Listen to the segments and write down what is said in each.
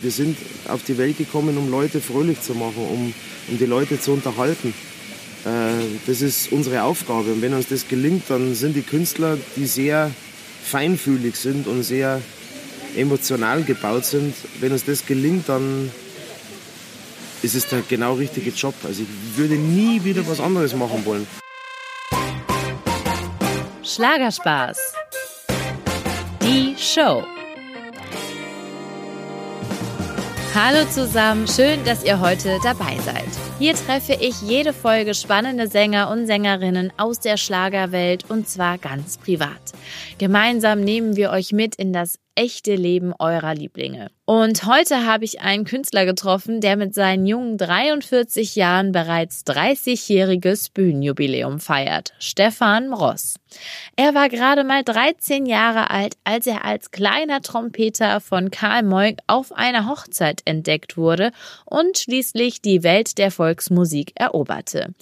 Wir sind auf die Welt gekommen, um Leute fröhlich zu machen, um, um die Leute zu unterhalten. Äh, das ist unsere Aufgabe. Und wenn uns das gelingt, dann sind die Künstler, die sehr feinfühlig sind und sehr emotional gebaut sind, wenn uns das gelingt, dann ist es der genau richtige Job. Also ich würde nie wieder was anderes machen wollen. Schlagerspaß. Die Show. Hallo zusammen, schön, dass ihr heute dabei seid. Hier treffe ich jede Folge spannende Sänger und Sängerinnen aus der Schlagerwelt und zwar ganz privat. Gemeinsam nehmen wir euch mit in das echte Leben eurer Lieblinge. Und heute habe ich einen Künstler getroffen, der mit seinen jungen 43 Jahren bereits 30-jähriges Bühnenjubiläum feiert. Stefan Ross. Er war gerade mal 13 Jahre alt, als er als kleiner Trompeter von Karl Moik auf einer Hochzeit entdeckt wurde und schließlich die Welt der Volksmusik eroberte.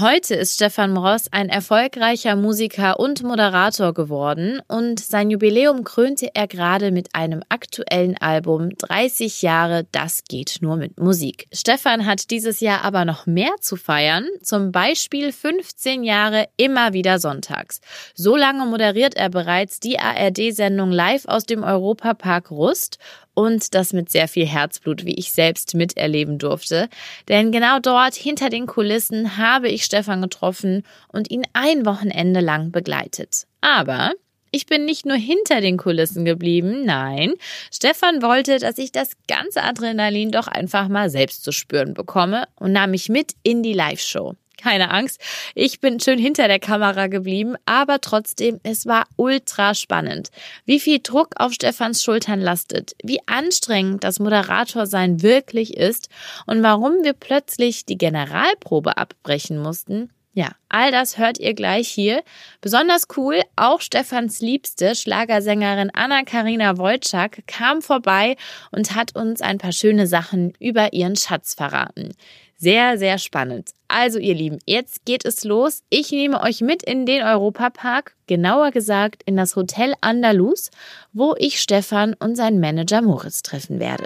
Heute ist Stefan Ross ein erfolgreicher Musiker und Moderator geworden und sein Jubiläum krönte er gerade mit einem aktuellen Album 30 Jahre, das geht nur mit Musik. Stefan hat dieses Jahr aber noch mehr zu feiern, zum Beispiel 15 Jahre immer wieder sonntags. So lange moderiert er bereits die ARD-Sendung live aus dem Europapark Rust und das mit sehr viel Herzblut, wie ich selbst miterleben durfte. Denn genau dort, hinter den Kulissen, habe ich Stefan getroffen und ihn ein Wochenende lang begleitet. Aber ich bin nicht nur hinter den Kulissen geblieben, nein, Stefan wollte, dass ich das ganze Adrenalin doch einfach mal selbst zu spüren bekomme und nahm mich mit in die Live-Show. Keine Angst, ich bin schön hinter der Kamera geblieben, aber trotzdem, es war ultra spannend. Wie viel Druck auf Stefans Schultern lastet, wie anstrengend das Moderator sein wirklich ist und warum wir plötzlich die Generalprobe abbrechen mussten, ja, all das hört ihr gleich hier. Besonders cool, auch Stefans Liebste, Schlagersängerin Anna-Karina Wojcik, kam vorbei und hat uns ein paar schöne Sachen über ihren Schatz verraten. Sehr, sehr spannend. Also ihr Lieben, jetzt geht es los. Ich nehme euch mit in den Europapark, genauer gesagt in das Hotel Andalus, wo ich Stefan und seinen Manager Moritz treffen werde.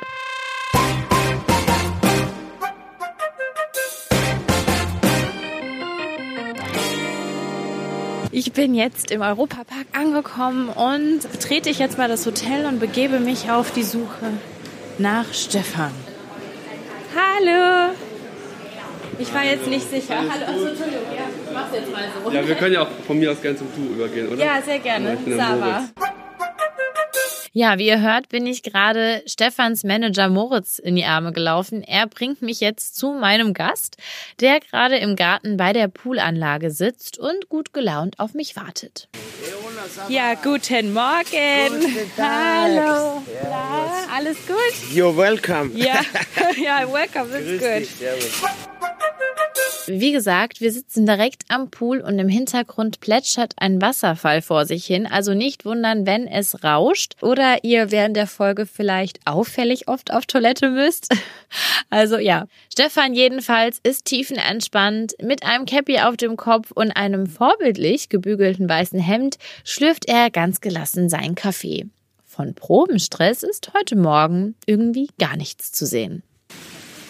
Ich bin jetzt im Europapark angekommen und trete ich jetzt mal das Hotel und begebe mich auf die Suche nach Stefan. Hallo! Ich war jetzt nicht sicher. Hallo, achso, Entschuldigung, ja, ich mach's jetzt mal so. Ja, wir können ja auch von mir aus gerne zum Du übergehen, oder? Ja, sehr gerne. Sava. Ja, wie ihr hört, bin ich gerade Stefans Manager Moritz in die Arme gelaufen. Er bringt mich jetzt zu meinem Gast, der gerade im Garten bei der Poolanlage sitzt und gut gelaunt auf mich wartet. Ja, guten Morgen. Guten Tag. Hallo. Na, alles gut? You're welcome. Ja, ja, welcome, Grüß gut. dich. Wie gesagt, wir sitzen direkt am Pool und im Hintergrund plätschert ein Wasserfall vor sich hin. Also nicht wundern, wenn es rauscht oder ihr während der Folge vielleicht auffällig oft auf Toilette müsst. Also ja, Stefan jedenfalls ist tiefenentspannt. Mit einem Cappy auf dem Kopf und einem vorbildlich gebügelten weißen Hemd schlürft er ganz gelassen seinen Kaffee. Von Probenstress ist heute Morgen irgendwie gar nichts zu sehen.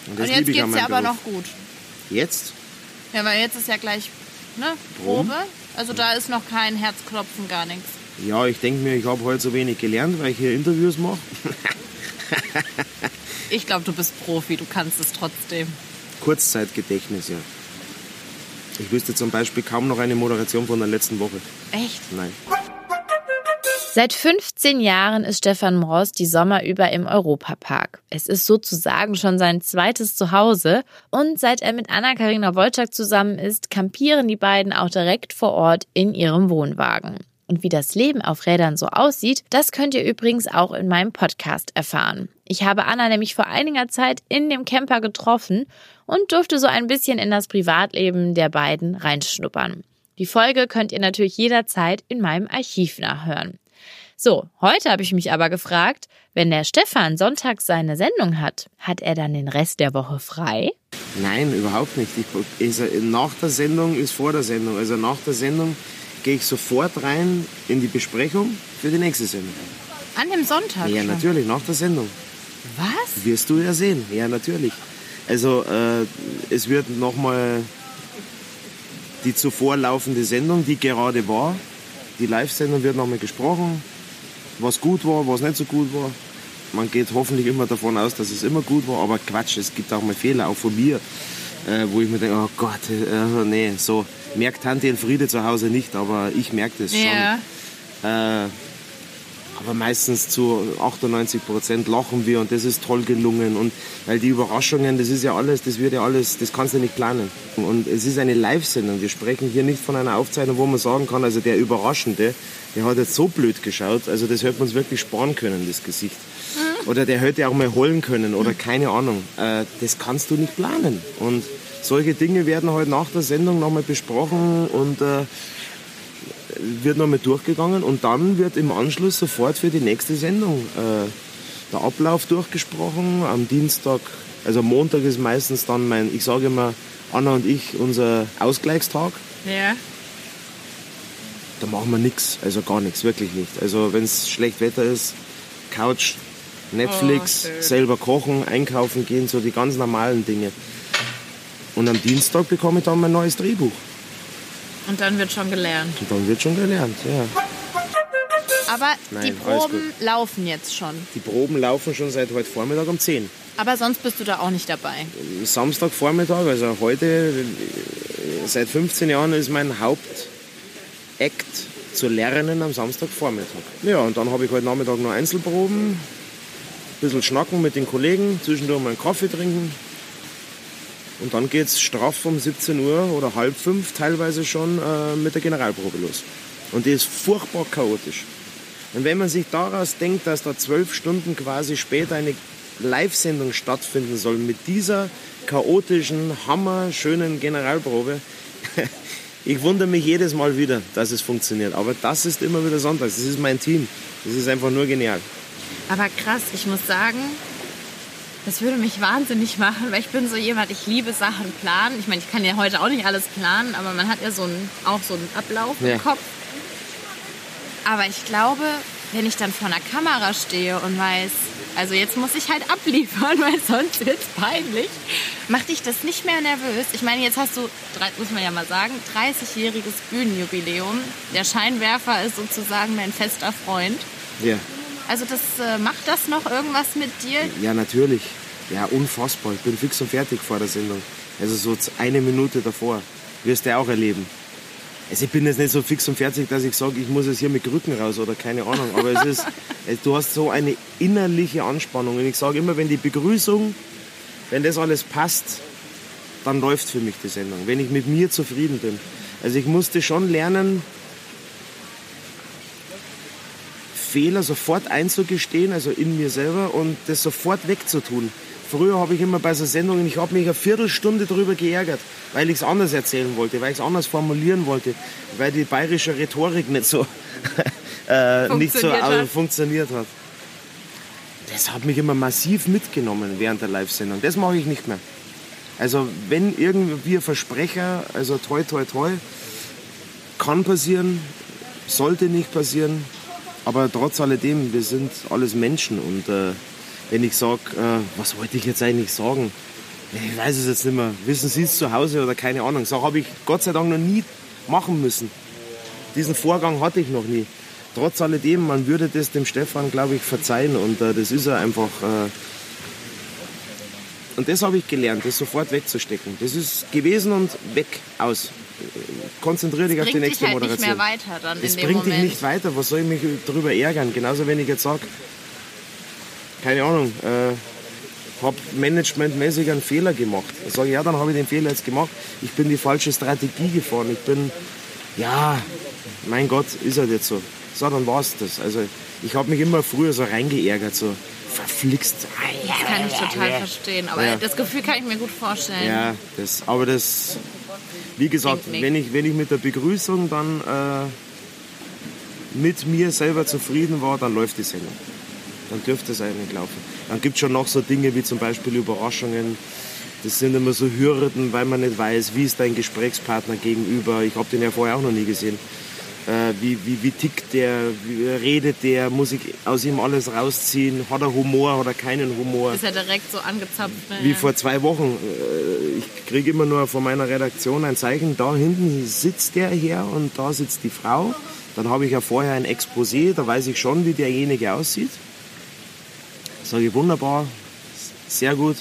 Und Und jetzt geht's ja aber Beruf. noch gut. Jetzt? Ja, weil jetzt ist ja gleich ne, Probe. Also da ist noch kein Herzklopfen, gar nichts. Ja, ich denke mir, ich habe heute so wenig gelernt, weil ich hier Interviews mache. Ich glaube, du bist Profi, du kannst es trotzdem. Kurzzeitgedächtnis, ja. Ich wüsste zum Beispiel kaum noch eine Moderation von der letzten Woche. Echt? Nein. Seit 15 Jahren ist Stefan Mross die Sommer über im Europapark. Es ist sozusagen schon sein zweites Zuhause und seit er mit Anna-Karina Wojcik zusammen ist, kampieren die beiden auch direkt vor Ort in ihrem Wohnwagen. Und wie das Leben auf Rädern so aussieht, das könnt ihr übrigens auch in meinem Podcast erfahren. Ich habe Anna nämlich vor einiger Zeit in dem Camper getroffen und durfte so ein bisschen in das Privatleben der beiden reinschnuppern. Die Folge könnt ihr natürlich jederzeit in meinem Archiv nachhören. So, heute habe ich mich aber gefragt, wenn der Stefan sonntags seine Sendung hat, hat er dann den Rest der Woche frei? Nein, überhaupt nicht. Ich, also nach der Sendung ist vor der Sendung. Also nach der Sendung gehe ich sofort rein in die Besprechung für die nächste Sendung. An dem Sonntag Ja, schon. natürlich, nach der Sendung. Was? Wirst du ja sehen, ja natürlich. Also äh, es wird nochmal die zuvor laufende Sendung, die gerade war, die Live-Sendung wird nochmal gesprochen, was gut war, was nicht so gut war. Man geht hoffentlich immer davon aus, dass es immer gut war, aber Quatsch, es gibt auch mal Fehler, auch von mir, äh, wo ich mir denke, oh Gott, äh, nee, so merkt Tante Elfriede zu Hause nicht, aber ich merke das schon. Ja. Äh, aber meistens zu 98 Prozent lachen wir und das ist toll gelungen. Und weil die Überraschungen, das ist ja alles, das wird ja alles, das kannst du nicht planen. Und es ist eine Live-Sendung. Wir sprechen hier nicht von einer Aufzeichnung, wo man sagen kann, also der Überraschende, der hat jetzt so blöd geschaut, also das hätte man uns wirklich sparen können, das Gesicht. Oder der hätte auch mal heulen können oder keine Ahnung. Äh, das kannst du nicht planen. Und solche Dinge werden heute nach der Sendung nochmal besprochen und äh, wird nochmal durchgegangen und dann wird im Anschluss sofort für die nächste Sendung äh, der Ablauf durchgesprochen. Am Dienstag, also am Montag ist meistens dann mein, ich sage immer, Anna und ich, unser Ausgleichstag. Ja. Da machen wir nichts, also gar nichts, wirklich nicht. Also wenn es schlecht Wetter ist, Couch, Netflix, Oh, selber kochen, einkaufen gehen, so die ganz normalen Dinge. Und am Dienstag bekomme ich dann mein neues Drehbuch. Und dann wird schon gelernt. Und dann wird schon gelernt, ja. Aber Nein, die Proben laufen jetzt schon. Die Proben laufen schon seit heute Vormittag um 10. Aber sonst bist du da auch nicht dabei. Samstagvormittag, also heute, seit 15 Jahren ist mein Hauptakt zu lernen am Samstagvormittag. Ja, und dann habe ich heute Nachmittag noch Einzelproben, ein bisschen schnacken mit den Kollegen, zwischendurch mal einen Kaffee trinken. Und dann geht's straff um 17 Uhr oder halb fünf teilweise schon äh, mit der Generalprobe los. Und die ist furchtbar chaotisch. Und wenn man sich daraus denkt, dass da zwölf Stunden quasi später eine Live-Sendung stattfinden soll mit dieser chaotischen, hammerschönen Generalprobe, ich wundere mich jedes Mal wieder, dass es funktioniert. Aber das ist immer wieder Sonntag. Das ist mein Team. Das ist einfach nur genial. Aber krass, ich muss sagen, das würde mich wahnsinnig machen, weil ich bin so jemand, ich liebe Sachen planen. Ich meine, ich kann ja heute auch nicht alles planen, aber man hat ja so einen, auch so einen Ablauf Ja. im Kopf. Aber ich glaube, wenn ich dann vor einer Kamera stehe und weiß, also jetzt muss ich halt abliefern, weil sonst wird's peinlich, macht dich das nicht mehr nervös. Ich meine, jetzt hast du, muss man ja mal sagen, 30-jähriges Bühnenjubiläum. Der Scheinwerfer ist sozusagen dein fester Freund. Ja, Also das äh, macht das noch irgendwas mit dir? ja natürlich. Ja, unfassbar. Ich bin fix und fertig vor der Sendung. Also so eine Minute davor. Wirst du auch erleben. Also ich bin jetzt nicht so fix und fertig, dass ich sage, ich muss jetzt hier mit Krücken raus oder keine Ahnung. Aber es ist, du hast so eine innerliche Anspannung. Und ich sage immer, wenn die Begrüßung, wenn das alles passt, dann läuft für mich die Sendung. Wenn ich mit mir zufrieden bin. Also ich musste schon lernen, Fehler sofort einzugestehen, also in mir selber und das sofort wegzutun. Früher habe ich immer bei so Sendungen, ich habe mich eine Viertelstunde darüber geärgert, weil ich es anders erzählen wollte, weil ich es anders formulieren wollte, weil die bayerische Rhetorik nicht so, äh, nicht so Funktioniert hat. au- funktioniert hat. Das hat mich immer massiv mitgenommen während der Live-Sendung. Das mache ich nicht mehr. Also wenn irgendwie ein Versprecher, also toi toi toi, kann passieren, sollte nicht passieren, aber trotz alledem, wir sind alles Menschen und äh, wenn ich sage, äh, was wollte ich jetzt eigentlich sagen? Ich weiß es jetzt nicht mehr. Wissen Sie es zu Hause oder keine Ahnung. So habe ich Gott sei Dank noch nie machen müssen. Diesen Vorgang hatte ich noch nie. Trotz alledem, man würde das dem Stefan, glaube ich, verzeihen und äh, das ist er einfach. Äh, und das habe ich gelernt, das sofort wegzustecken. Das ist gewesen und weg, aus. Konzentriere dich auf die dich nächste halt nicht Moderation. mehr weiter dann Es dem bringt dich Moment. nicht weiter. Was soll ich mich darüber ärgern? Genauso, wenn ich jetzt sage, keine Ahnung, äh, habe managementmäßig einen Fehler gemacht. Dann sage ich, ja, dann habe ich den Fehler jetzt gemacht. Ich bin die falsche Strategie gefahren. Ich bin, ja, mein Gott, ist halt jetzt so. So, dann war's das. Also, ich habe mich immer früher so reingeärgert, so verflixt. Das kann ich total verstehen. Aber Ja. das Gefühl kann ich mir gut vorstellen. Ja, das, aber das, wie gesagt, wenn ich, wenn ich mit der Begrüßung dann äh, mit mir selber zufrieden war, dann läuft die Sendung. Dann dürfte es eigentlich laufen. Dann gibt es schon noch so Dinge wie zum Beispiel Überraschungen. Das sind immer so Hürden, weil man nicht weiß, wie ist dein Gesprächspartner gegenüber. Ich habe den ja vorher auch noch nie gesehen. Äh, wie, wie, wie tickt der, wie redet der, muss ich aus ihm alles rausziehen, hat er Humor, oder keinen Humor. Ist er direkt so angezapft. Ne? Wie vor zwei Wochen. Äh, ich kriege immer nur von meiner Redaktion ein Zeichen, da hinten sitzt der her und da sitzt die Frau. Dann habe ich ja vorher ein Exposé, da weiß ich schon, wie derjenige aussieht. Sage ich wunderbar, sehr gut.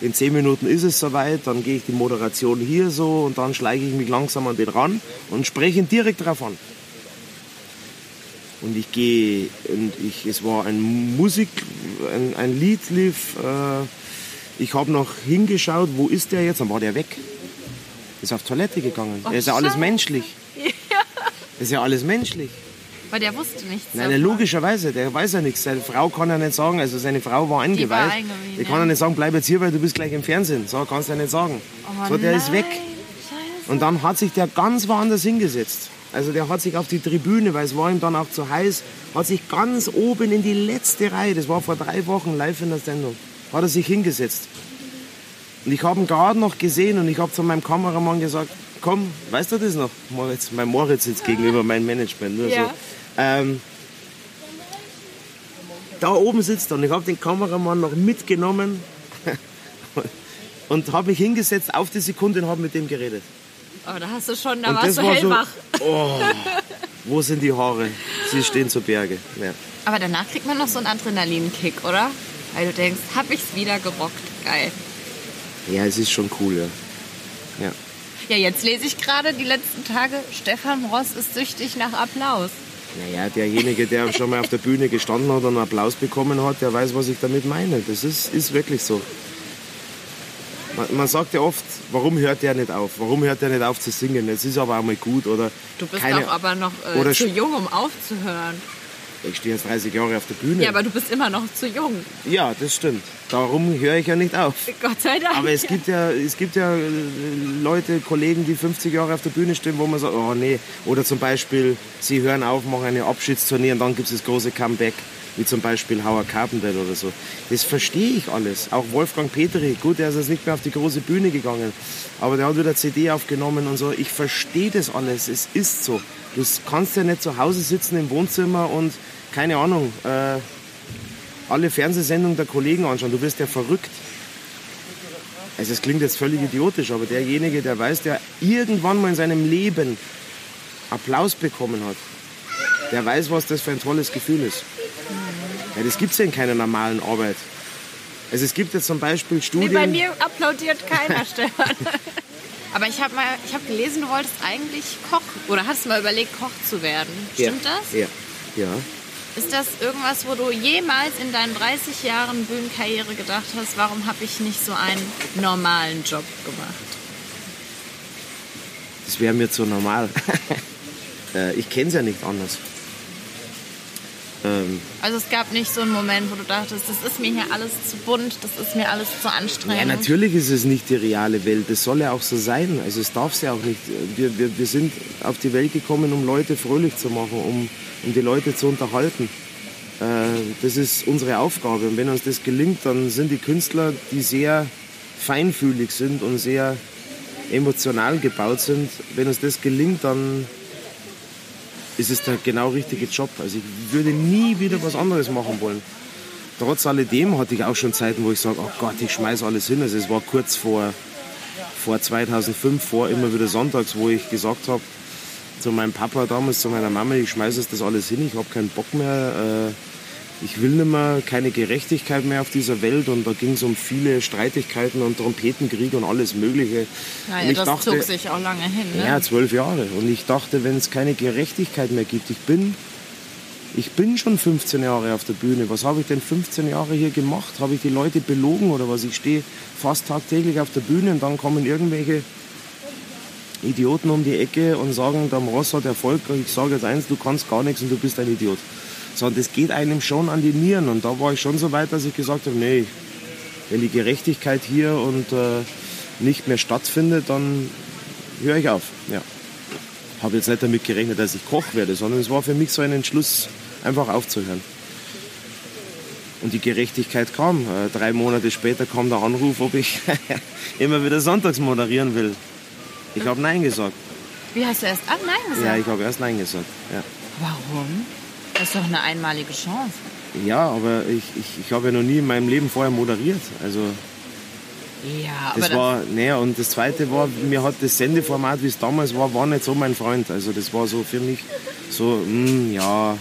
In zehn Minuten ist es soweit, dann gehe ich die Moderation hier so und dann schleiche ich mich langsam an den ran und spreche ihn direkt drauf an. Und ich gehe, und ich, es war ein Musik, ein, ein Lied lief, äh, ich habe noch hingeschaut, wo ist der jetzt? Dann war der weg. Ist auf Toilette gegangen. Oh, ist ja alles menschlich. Ja. Ist ja alles menschlich. Weil der wusste nichts. Nein, davon. logischerweise, der weiß ja nichts. Seine Frau kann ja nicht sagen, also seine Frau war eingeweiht. Die, war die kann ja nicht sagen, bleib jetzt hier, weil du bist gleich im Fernsehen. So kannst du ja nicht sagen. Oh, so, der nein. ist weg. Scheiße. Und dann hat sich der ganz woanders hingesetzt. Also der hat sich auf die Tribüne, weil es war ihm dann auch zu heiß, hat sich ganz oben in die letzte Reihe, das war vor drei Wochen live in der Sendung, hat er sich hingesetzt. Und ich habe ihn gerade noch gesehen und ich habe zu meinem Kameramann gesagt, komm, weißt du das noch, Moritz? Mein Moritz sitzt gegenüber mein Management. Nur ja. so. Ähm, da oben sitzt er und ich habe den Kameramann noch mitgenommen und habe mich hingesetzt auf die Sekunde und habe mit dem geredet. Aber da hast du schon, da und warst du war hellwach. So, oh, wo sind die Haare? Sie stehen zu Berge. Ja. Aber danach kriegt man noch so einen Adrenalinkick, oder? Weil du denkst, hab ich's wieder gerockt. Geil. Ja, es ist schon cool, ja. Ja, ja jetzt lese ich gerade die letzten Tage, Stefan Ross ist süchtig nach Applaus. Naja, derjenige, der schon mal auf der Bühne gestanden hat und einen Applaus bekommen hat, der weiß, was ich damit meine. Das ist, ist wirklich so. Man, man, sagt ja oft, warum hört der nicht auf? Warum hört der nicht auf zu singen? Es ist aber auch mal gut oder. Du bist keine, auch aber noch äh, zu jung, um aufzuhören. Ich stehe jetzt 30 Jahre auf der Bühne. Ja, aber du bist immer noch zu jung. Ja, das stimmt. Darum höre ich ja nicht auf. Gott sei Dank. Aber es gibt ja, es gibt ja äh, Leute, Kollegen, die 50 Jahre auf der Bühne stehen, wo man sagt, oh nee. Oder zum Beispiel, sie hören auf, machen eine Abschiedstournee und dann gibt es das große Comeback wie zum Beispiel Howard Carpendale oder so. Das verstehe ich alles. Auch Wolfgang Petri, gut, der ist jetzt nicht mehr auf die große Bühne gegangen, aber der hat wieder CD aufgenommen und so. Ich verstehe das alles, es ist so. Du kannst ja nicht zu Hause sitzen im Wohnzimmer und, keine Ahnung, äh, alle Fernsehsendungen der Kollegen anschauen. Du wirst ja verrückt. Also es klingt jetzt völlig idiotisch, aber derjenige, der weiß, der irgendwann mal in seinem Leben Applaus bekommen hat, der weiß, was das für ein tolles Gefühl ist. Ja, das gibt es ja in keiner normalen Arbeit. Also es gibt jetzt zum Beispiel Studien... Nee, bei mir applaudiert keiner, Stefan. Aber ich habe hab gelesen, du wolltest eigentlich Koch oder hast mal überlegt, Koch zu werden. Stimmt ja. das? Ja. ja. Ist das irgendwas, wo du jemals in deinen 30 Jahren Bühnenkarriere gedacht hast, warum habe ich nicht so einen normalen Job gemacht? Das wäre mir zu normal. Äh, ich kenne es ja nicht anders. Ähm, also es gab nicht so einen Moment, wo du dachtest, das ist mir hier alles zu bunt, das ist mir alles zu anstrengend. Ja, natürlich ist es nicht die reale Welt. Das soll ja auch so sein. Also es darf es ja auch nicht. Wir, wir, wir sind auf die Welt gekommen, um Leute fröhlich zu machen, um, um die Leute zu unterhalten. Äh, das ist unsere Aufgabe. Und wenn uns das gelingt, dann sind die Künstler, die sehr feinfühlig sind und sehr emotional gebaut sind, wenn uns das gelingt, dann ist es der genau richtige Job. Also ich würde nie wieder was anderes machen wollen. Trotz alledem hatte ich auch schon Zeiten, wo ich sage, oh Gott, ich schmeiß alles hin. Also es war kurz vor, vor 2005, vor immer wieder sonntags, wo ich gesagt habe zu meinem Papa damals, zu meiner Mama, ich schmeiße das alles hin, ich habe keinen Bock mehr. Äh, ich will nicht mehr, keine Gerechtigkeit mehr auf dieser Welt und da ging es um viele Streitigkeiten und Trompetenkrieg und alles Mögliche. Naja, das dachte, zog sich auch lange hin. Ne? Ja, zwölf Jahre. Und ich dachte, wenn es keine Gerechtigkeit mehr gibt, ich bin, ich bin schon 15 Jahre auf der Bühne. Was habe ich denn 15 Jahre hier gemacht? Habe ich die Leute belogen oder was? Ich stehe fast tagtäglich auf der Bühne und dann kommen irgendwelche Idioten um die Ecke und sagen, der Ross hat Erfolg. Ich sage jetzt eins, du kannst gar nichts und du bist ein Idiot sondern das geht einem schon an die Nieren. Und da war ich schon so weit, dass ich gesagt habe, nee, wenn die Gerechtigkeit hier und äh, nicht mehr stattfindet, dann höre ich auf. Ja. Habe jetzt nicht damit gerechnet, dass ich Koch werde, sondern es war für mich so ein Entschluss, einfach aufzuhören. Und die Gerechtigkeit kam. Äh, drei Monate später kam der Anruf, ob ich immer wieder sonntags moderieren will. Ich habe Nein gesagt. Wie hast du erst Nein gesagt? Ja, ich habe erst Nein gesagt. Ja. Warum? Das ist doch eine einmalige Chance. Ja, aber ich, ich, ich habe ja noch nie in meinem Leben vorher moderiert. Also Ja, aber das dann- war, naja, und das zweite war, mir hat das Sendeformat, wie es damals war, war nicht so mein Freund. Also das war so für mich so, hm, ja,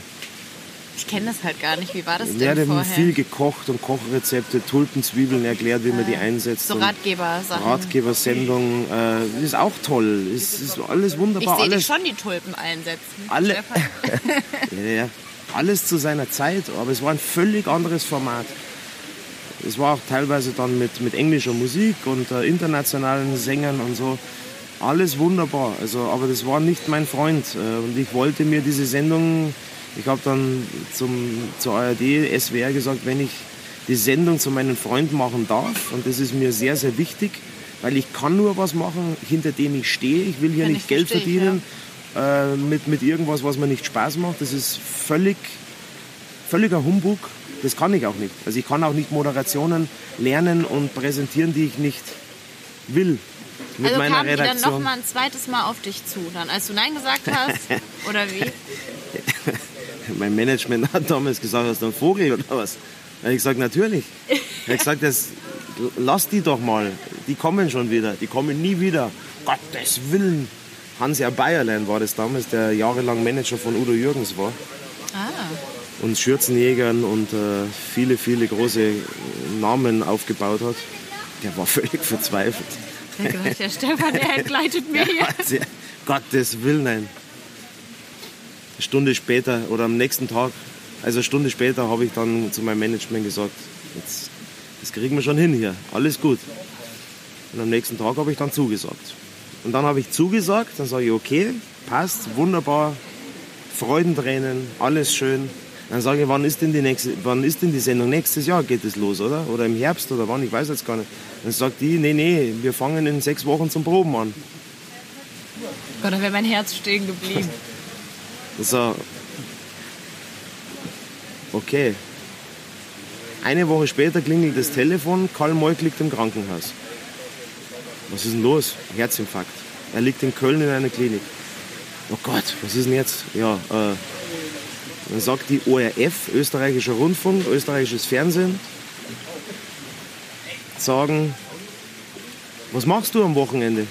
ich kenne das halt gar nicht. Wie war das denn wir haben vorher? viel gekocht und Kochrezepte, Tulpenzwiebeln erklärt, wie man die einsetzt. so Ratgeber-Sachen. Ratgebersendung, äh, ist auch toll. Ist, ist alles Ich wunderbar. sehe dich alles, schon die Tulpen einsetzen. alle, ja, ja, alles zu seiner Zeit, aber es war ein völlig anderes Format. Es war auch teilweise dann mit, mit englischer Musik und äh, internationalen Sängern und so. Alles wunderbar. Also, aber das war nicht mein Freund. Äh, und ich wollte mir diese Sendung, ich habe dann zum, zur ARD, SWR gesagt, wenn ich die Sendung zu meinem Freund machen darf, und das ist mir sehr, sehr wichtig, weil ich kann nur was machen, hinter dem ich stehe. Ich will hier Kann nicht ich Geld verstehen, verdienen äh, mit, mit irgendwas, was mir nicht Spaß macht. Das ist völlig, völliger Humbug. Das kann ich auch nicht. Also ich kann auch nicht Moderationen lernen und präsentieren, die ich nicht will. Mit Also meiner kam die dann noch Redaktion. mal ein zweites Mal auf dich zu, dann als du Nein gesagt hast? oder wie? Mein Management hat damals gesagt, hast du einen Vogel oder was? Da habe ich gesagt, natürlich. Ich habe gesagt, das, lass die doch mal. Die kommen schon wieder. Die kommen nie wieder. Gottes Willen. Hans-Jahr Bayerlein war das damals, der jahrelang Manager von Udo Jürgens war. Ah, und Schürzenjägern und äh, viele, viele große Namen aufgebaut hat. Der war völlig verzweifelt. der Stefan, der entgleitet mir hier. Gottes Willen, nein. Eine Stunde später oder am nächsten Tag, also eine Stunde später, habe ich dann zu meinem Management gesagt, jetzt, das kriegen wir schon hin hier, alles gut. Und am nächsten Tag habe ich dann zugesagt. Und dann habe ich zugesagt, dann sage ich, okay, passt, wunderbar, Freudentränen, alles schön. Dann sage ich, wann ist denn die nächste, wann ist denn die Sendung? Nächstes Jahr geht es los, oder? Oder im Herbst oder wann? Ich weiß jetzt gar nicht. Dann sagt die, nee, nee, wir fangen in sechs Wochen zum Proben an. Gott, da wäre mein Herz stehen geblieben. So. Okay. Eine Woche später klingelt das Telefon, Karl Moik liegt im Krankenhaus. Was ist denn los? Herzinfarkt. Er liegt in Köln in einer Klinik. Oh Gott, was ist denn jetzt? Ja, äh, dann sagt die ORF, österreichischer Rundfunk, österreichisches Fernsehen, sagen, was machst du am Wochenende?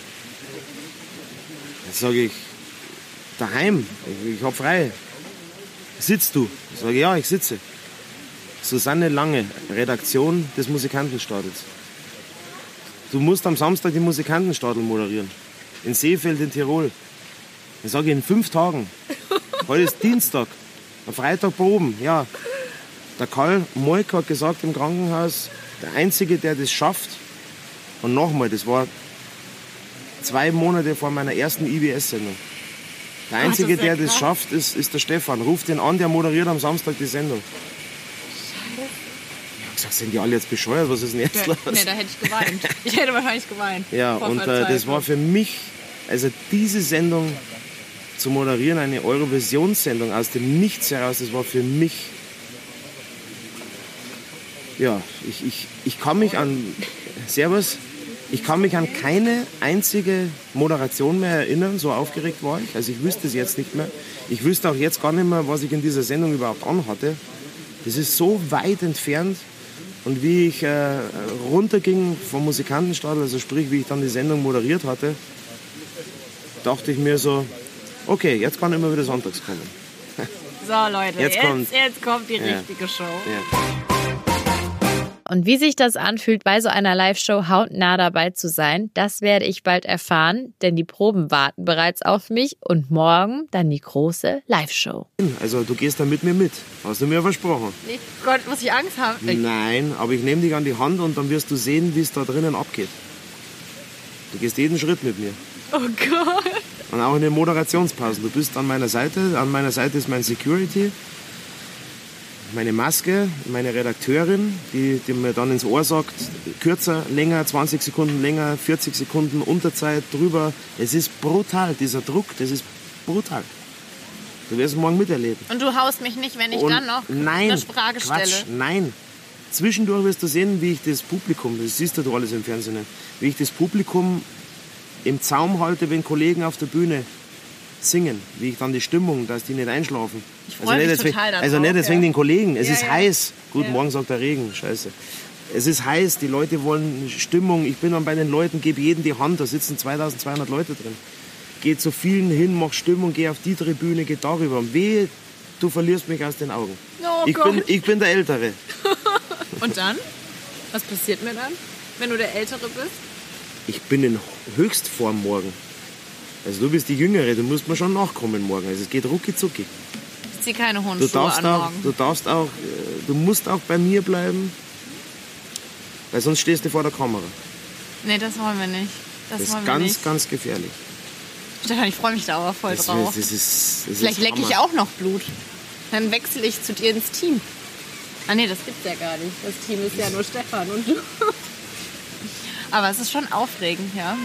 Jetzt sage ich, daheim, ich, ich habe frei. Sitzt du? Ich sage, ja, ich sitze. Susanne Lange, Redaktion des Musikantenstadels. Du musst am Samstag den Musikantenstadel moderieren. In Seefeld in Tirol. Dann sage ich, in fünf Tagen. Heute ist Dienstag. Am Freitag proben, ja. Der Karl Moik hat gesagt im Krankenhaus, der Einzige, der das schafft, und nochmal, das war zwei Monate vor meiner ersten IBS-Sendung. Der Einzige, der das schafft, ist, ist der Stefan. Ruft den an, der moderiert am Samstag die Sendung. Ich habe gesagt, sind die alle jetzt bescheuert? Was ist denn jetzt los? nee, da hätte ich geweint. Ich hätte wahrscheinlich geweint. Ja, Vor und äh, das war für mich, also diese Sendung zu moderieren, eine Eurovisionssendung aus dem Nichts heraus, das war für mich, ja, ich, ich, ich kann mich an, Servus, ich kann mich an keine einzige Moderation mehr erinnern, so aufgeregt war ich, also ich wüsste es jetzt nicht mehr. Ich wüsste auch jetzt gar nicht mehr, was ich in dieser Sendung überhaupt anhatte. Das ist so weit entfernt. Und wie ich äh, runterging vom Musikantenstadel, also sprich, wie ich dann die Sendung moderiert hatte, dachte ich mir so, okay, jetzt kann immer wieder sonntags kommen. So, Leute, Jetzt jetzt, kommt- jetzt kommt die Ja. richtige Show. Ja. Und wie sich das anfühlt, bei so einer Live-Show hautnah dabei zu sein, das werde ich bald erfahren, denn die Proben warten bereits auf mich und morgen dann die große Live-Show. Also du gehst da mit mir mit, hast du mir versprochen. Nee, Gott, muss ich Angst haben? Ich- Nein, aber ich nehme dich an die Hand und dann wirst du sehen, wie es da drinnen abgeht. Du gehst jeden Schritt mit mir. Oh Gott. Und auch in den Moderationspausen. Du bist an meiner Seite. An meiner Seite ist mein Security, meine Maske, meine Redakteurin, die, die mir dann ins Ohr sagt, kürzer, länger, 20 Sekunden länger, 40 Sekunden Unterzeit, drüber. Es ist brutal, dieser Druck, das ist brutal. Du wirst es morgen miterleben. Und du haust mich nicht, wenn ich Und dann noch nein, eine Frage Quatsch, stelle. nein. Zwischendurch wirst du sehen, wie ich das Publikum, das siehst du doch alles im Fernsehen, wie ich das Publikum im Zaum halte, wenn Kollegen auf der Bühne singen, wie ich dann die Stimmung, dass die nicht einschlafen. Ich freue mich deswegen, total darauf, Also nicht deswegen ja. den Kollegen, es Ja, ist ja. heiß. Gut, Ja. morgen sagt der Regen, scheiße. Es ist heiß, die Leute wollen Stimmung. Ich bin dann bei den Leuten, gebe jedem die Hand, da sitzen 2200 Leute drin. Geh zu vielen hin, mach Stimmung, geh auf die Tribüne, geh darüber. Wehe, du verlierst mich aus den Augen. Oh ich, Gott. bin, ich bin der Ältere. Und dann? Was passiert mir dann, wenn du der Ältere bist? Ich bin in Höchstform morgen. Also du bist die Jüngere, du musst mir schon nachkommen morgen. Also es geht rucki zucki. Ziehe keine hohen Du Schuhe darfst, an auch, du darfst auch, äh, du musst auch bei mir bleiben, weil sonst stehst du vor der Kamera. Nee, das wollen wir nicht. Das, Das wollen ist ganz, nicht. ganz gefährlich. Stefan, ich freue mich da aber voll Das, drauf. das ist, das Vielleicht ist lecke ich auch noch Blut. Dann wechsle ich zu dir ins Team. Ah nee, das gibt's ja gar nicht. Das Team ist ja nur Stefan und du. Aber es ist schon aufregend, ja.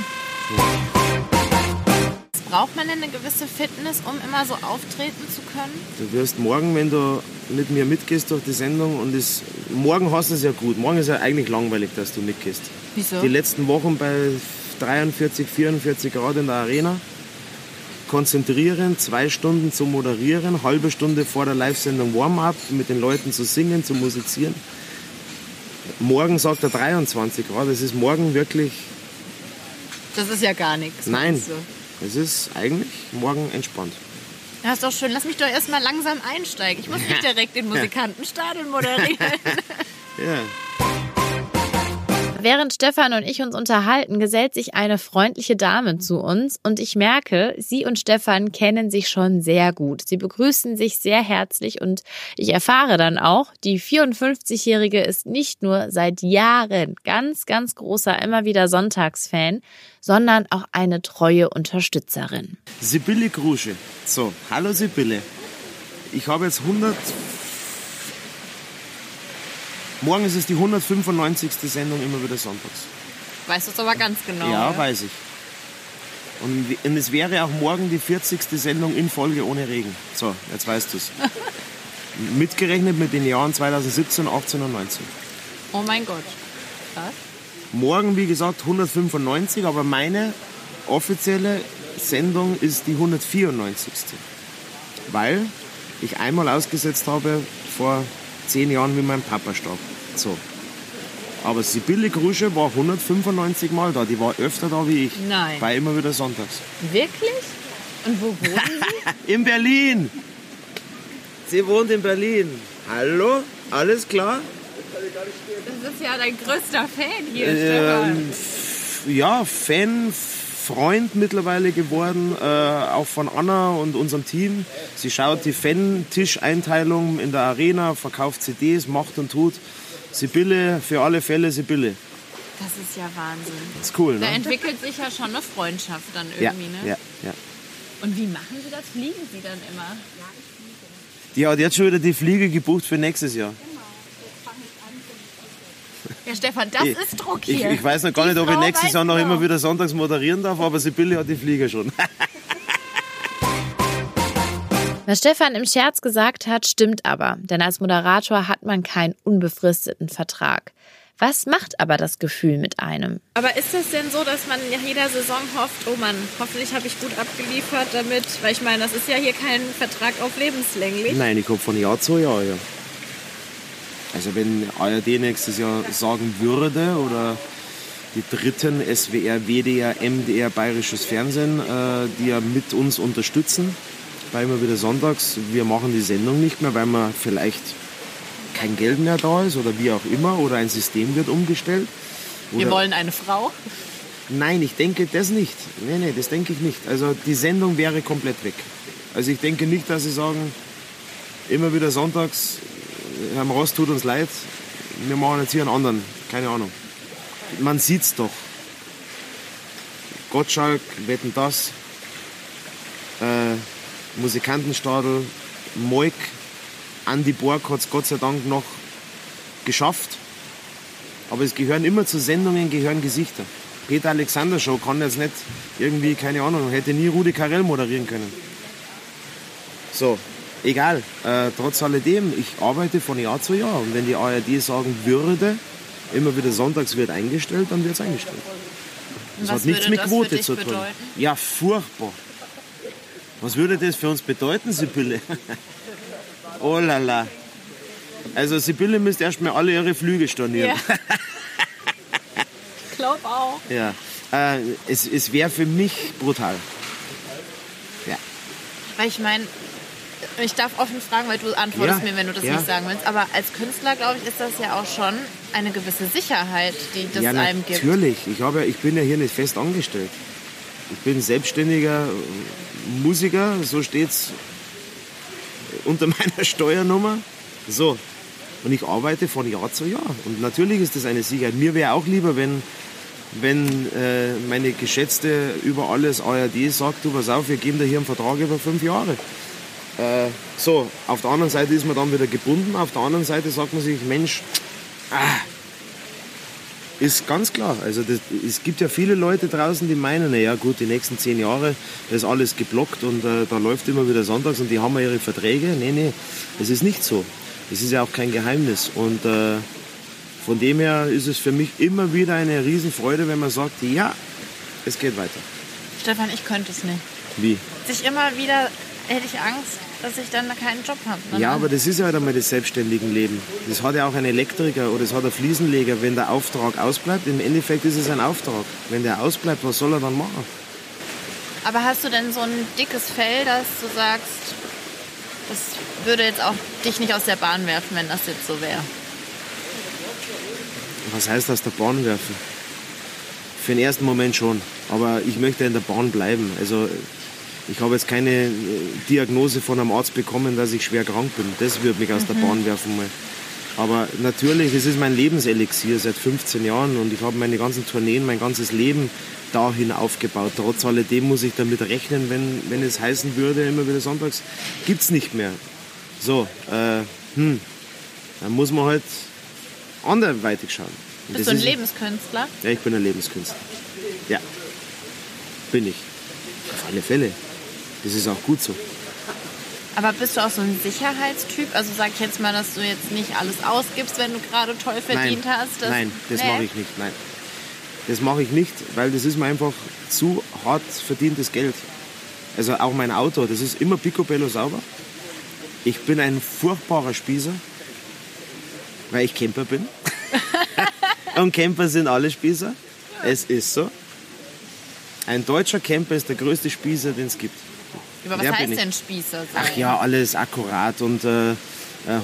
Braucht man denn eine gewisse Fitness, um immer so auftreten zu können? Du wirst morgen, wenn du mit mir mitgehst durch die Sendung und es, morgen hast du es ja gut. Morgen ist ja eigentlich langweilig, dass du mitgehst. Wieso? Die letzten Wochen bei 43, 44 Grad in der Arena. Konzentrieren, zwei Stunden zu moderieren, halbe Stunde vor der Live-Sendung Warm-up, mit den Leuten zu singen, zu musizieren. Morgen sagt er 23 Grad. Es ist morgen wirklich, Das ist ja gar nichts. nein? Es ist eigentlich morgen entspannt. Ja, ist doch schön. Lass mich doch erstmal langsam einsteigen. Ich muss nicht direkt den Musikantenstadel moderieren. Ja. Während Stefan und ich uns unterhalten, gesellt sich eine freundliche Dame zu uns und ich merke, sie und Stefan kennen sich schon sehr gut. Sie begrüßen sich sehr herzlich und ich erfahre dann auch, die 54-Jährige ist nicht nur seit Jahren ganz, ganz großer immer wieder Sonntagsfan, sondern auch eine treue Unterstützerin. Sibylle Grusche. So, hallo Sibylle. Ich habe jetzt 100. Morgen ist es die 195. Sendung immer wieder sonntags. Weißt du es aber ganz genau. ja, ja? weiß ich. Und, und es wäre auch morgen die 40. Sendung in Folge ohne Regen. So, jetzt weißt du es. Mitgerechnet mit den Jahren 2017, 18 und 19. Oh mein Gott. Was? Morgen, wie gesagt, 195, aber meine offizielle Sendung ist die 194. Weil ich einmal ausgesetzt habe vor zehn Jahren, wie mein Papa starb. So. Aber Sibylle Grusche war 195 Mal da. Die war öfter da wie ich. Nein. War immer wieder sonntags. Wirklich? Und wo wohnen Sie? In Berlin! Sie wohnt in Berlin. Hallo? Alles klar? Das ist ja dein größter Fan hier, Stefan. Ähm, f- ja, Fan, Freund mittlerweile geworden, äh, auch von Anna und unserem Team. Sie schaut die Fan-Tischeinteilung in der Arena, verkauft CDs, macht und tut. Sibylle, für alle Fälle Sibylle. Das ist ja Wahnsinn. Ist cool, Da ne? entwickelt sich ja schon eine Freundschaft dann Ja, irgendwie, ne? ja, ja. Und wie machen Sie das? Fliegen Sie dann immer? Die hat jetzt schon wieder die Fliege gebucht für nächstes Jahr. Ja, Stefan, das Ich- ist Druck Ich, hier. ich weiß noch gar Die nicht, ob ich Frau nächstes weiß Jahr noch genau. immer wieder sonntags moderieren darf, aber Sibylle hat die Fliege schon. Was Stefan im Scherz gesagt hat, stimmt aber, denn als Moderator hat man keinen unbefristeten Vertrag. Was macht aber das Gefühl mit einem? Aber ist das denn so, dass man nach jeder Saison hofft, oh Mann, hoffentlich habe ich gut abgeliefert damit? Weil ich meine, das ist ja hier kein Vertrag auf lebenslänglich. Nein, ich komme von Jahr zu Jahr, ja. Also wenn ARD nächstes Jahr sagen würde oder die dritten SWR, WDR, MDR, Bayerisches Fernsehen, äh, die ja mit uns unterstützen, bei immer wieder sonntags, wir machen die Sendung nicht mehr, weil wir vielleicht kein Geld mehr da ist oder wie auch immer oder ein System wird umgestellt. Wir wollen eine Frau. Nein, ich denke das nicht. Nee, nee, das denke ich nicht. Also die Sendung wäre komplett weg. Also ich denke nicht, dass sie sagen, immer wieder sonntags, Herr Ross tut uns leid, wir machen jetzt hier einen anderen. Keine Ahnung. Man sieht's doch. Gottschalk, Wetten das, Musikantenstadel, Moik, Andy Borg hat es Gott sei Dank noch geschafft. Aber es gehören immer zu Sendungen gehören Gesichter. Peter Alexander Show kann jetzt nicht irgendwie, keine Ahnung, hätte nie Rudi Carell moderieren können. So, egal. Äh, trotz alledem, ich arbeite von Jahr zu Jahr. Und wenn die ARD sagen würde, immer wieder sonntags wird eingestellt, dann wird es eingestellt. Das was hat nichts würde mit Quote zu tun. bedeuten? Ja, furchtbar. Was würde das für uns bedeuten, Sibylle? oh la la. Also Sibylle müsste erstmal alle ihre Flüge stornieren. Ja. ich glaube auch. Ja. Äh, es es wäre für mich brutal. Ja. Weil ich meine, ich darf offen fragen, weil du antwortest Ja, mir, wenn du das ja. nicht sagen willst. Aber als Künstler, glaube ich, ist das ja auch schon eine gewisse Sicherheit, die das ja, einem gibt. natürlich. Ich, habe ich bin ja hier nicht fest angestellt. Ich bin selbstständiger Musiker, so steht's unter meiner Steuernummer. So. Und ich arbeite von Jahr zu Jahr. Und natürlich ist das eine Sicherheit. Mir wäre auch lieber, wenn, wenn äh, meine geschätzte über alles ARD sagt, du pass auf, wir geben dir hier einen Vertrag über fünf Jahre. Äh, so, auf der anderen Seite ist man dann wieder gebunden, auf der anderen Seite sagt man sich, Mensch, ah, ist ganz klar. Also das, es gibt ja viele Leute draußen, die meinen, naja gut, die nächsten zehn Jahre, da ist alles geblockt und äh, da läuft immer wieder sonntags und die haben ja ihre Verträge. Nee, nee, es ist nicht so. Es ist ja auch kein Geheimnis. Und äh, von dem her ist es für mich immer wieder eine Riesenfreude, wenn man sagt, ja, es geht weiter. Stefan, ich könnte es nicht. Wie? Sich immer wieder hätte ich Angst, dass ich dann keinen Job habe. ne? Ja, aber das ist ja halt einmal das selbstständige Leben. Das hat ja auch ein Elektriker oder das hat ein Fliesenleger, wenn der Auftrag ausbleibt. Im Endeffekt ist es ein Auftrag. Wenn der ausbleibt, was soll er dann machen? Aber hast du denn so ein dickes Fell, dass du sagst, das würde jetzt auch dich nicht aus der Bahn werfen, wenn das jetzt so wäre? Was heißt aus der Bahn werfen? Für den ersten Moment schon. Aber ich möchte in der Bahn bleiben. Also ich habe jetzt keine äh, Diagnose von einem Arzt bekommen, dass ich schwer krank bin. Das würde mich aus der Bahn werfen mal. Aber natürlich, es ist mein Lebenselixier seit 15 Jahren und ich habe meine ganzen Tourneen, mein ganzes Leben dahin aufgebaut. Trotz alledem muss ich damit rechnen, wenn, wenn es heißen würde, immer wieder sonntags, gibt es nicht mehr. So, äh, hm, dann muss man halt anderweitig schauen. Und Bist du ein Lebenskünstler? ja, ich bin ein Lebenskünstler. Ja, bin ich. Auf alle Fälle. Das ist auch gut so. Aber bist du auch so ein Sicherheitstyp? Also sag ich jetzt mal, dass du jetzt nicht alles ausgibst, wenn du gerade toll verdient Nein, hast. dass- nein, das Nee? mache ich nicht. Nein. Das mache ich nicht, weil das ist mir einfach zu hart verdientes Geld. Also auch mein Auto, das ist immer picobello sauber. Ich bin ein furchtbarer Spießer, weil ich Camper bin. Und Camper sind alle Spießer. Es ist so. Ein deutscher Camper ist der größte Spießer, den es gibt. Aber was heißt denn Spießer? sein? Ach ja, alles akkurat und äh, äh,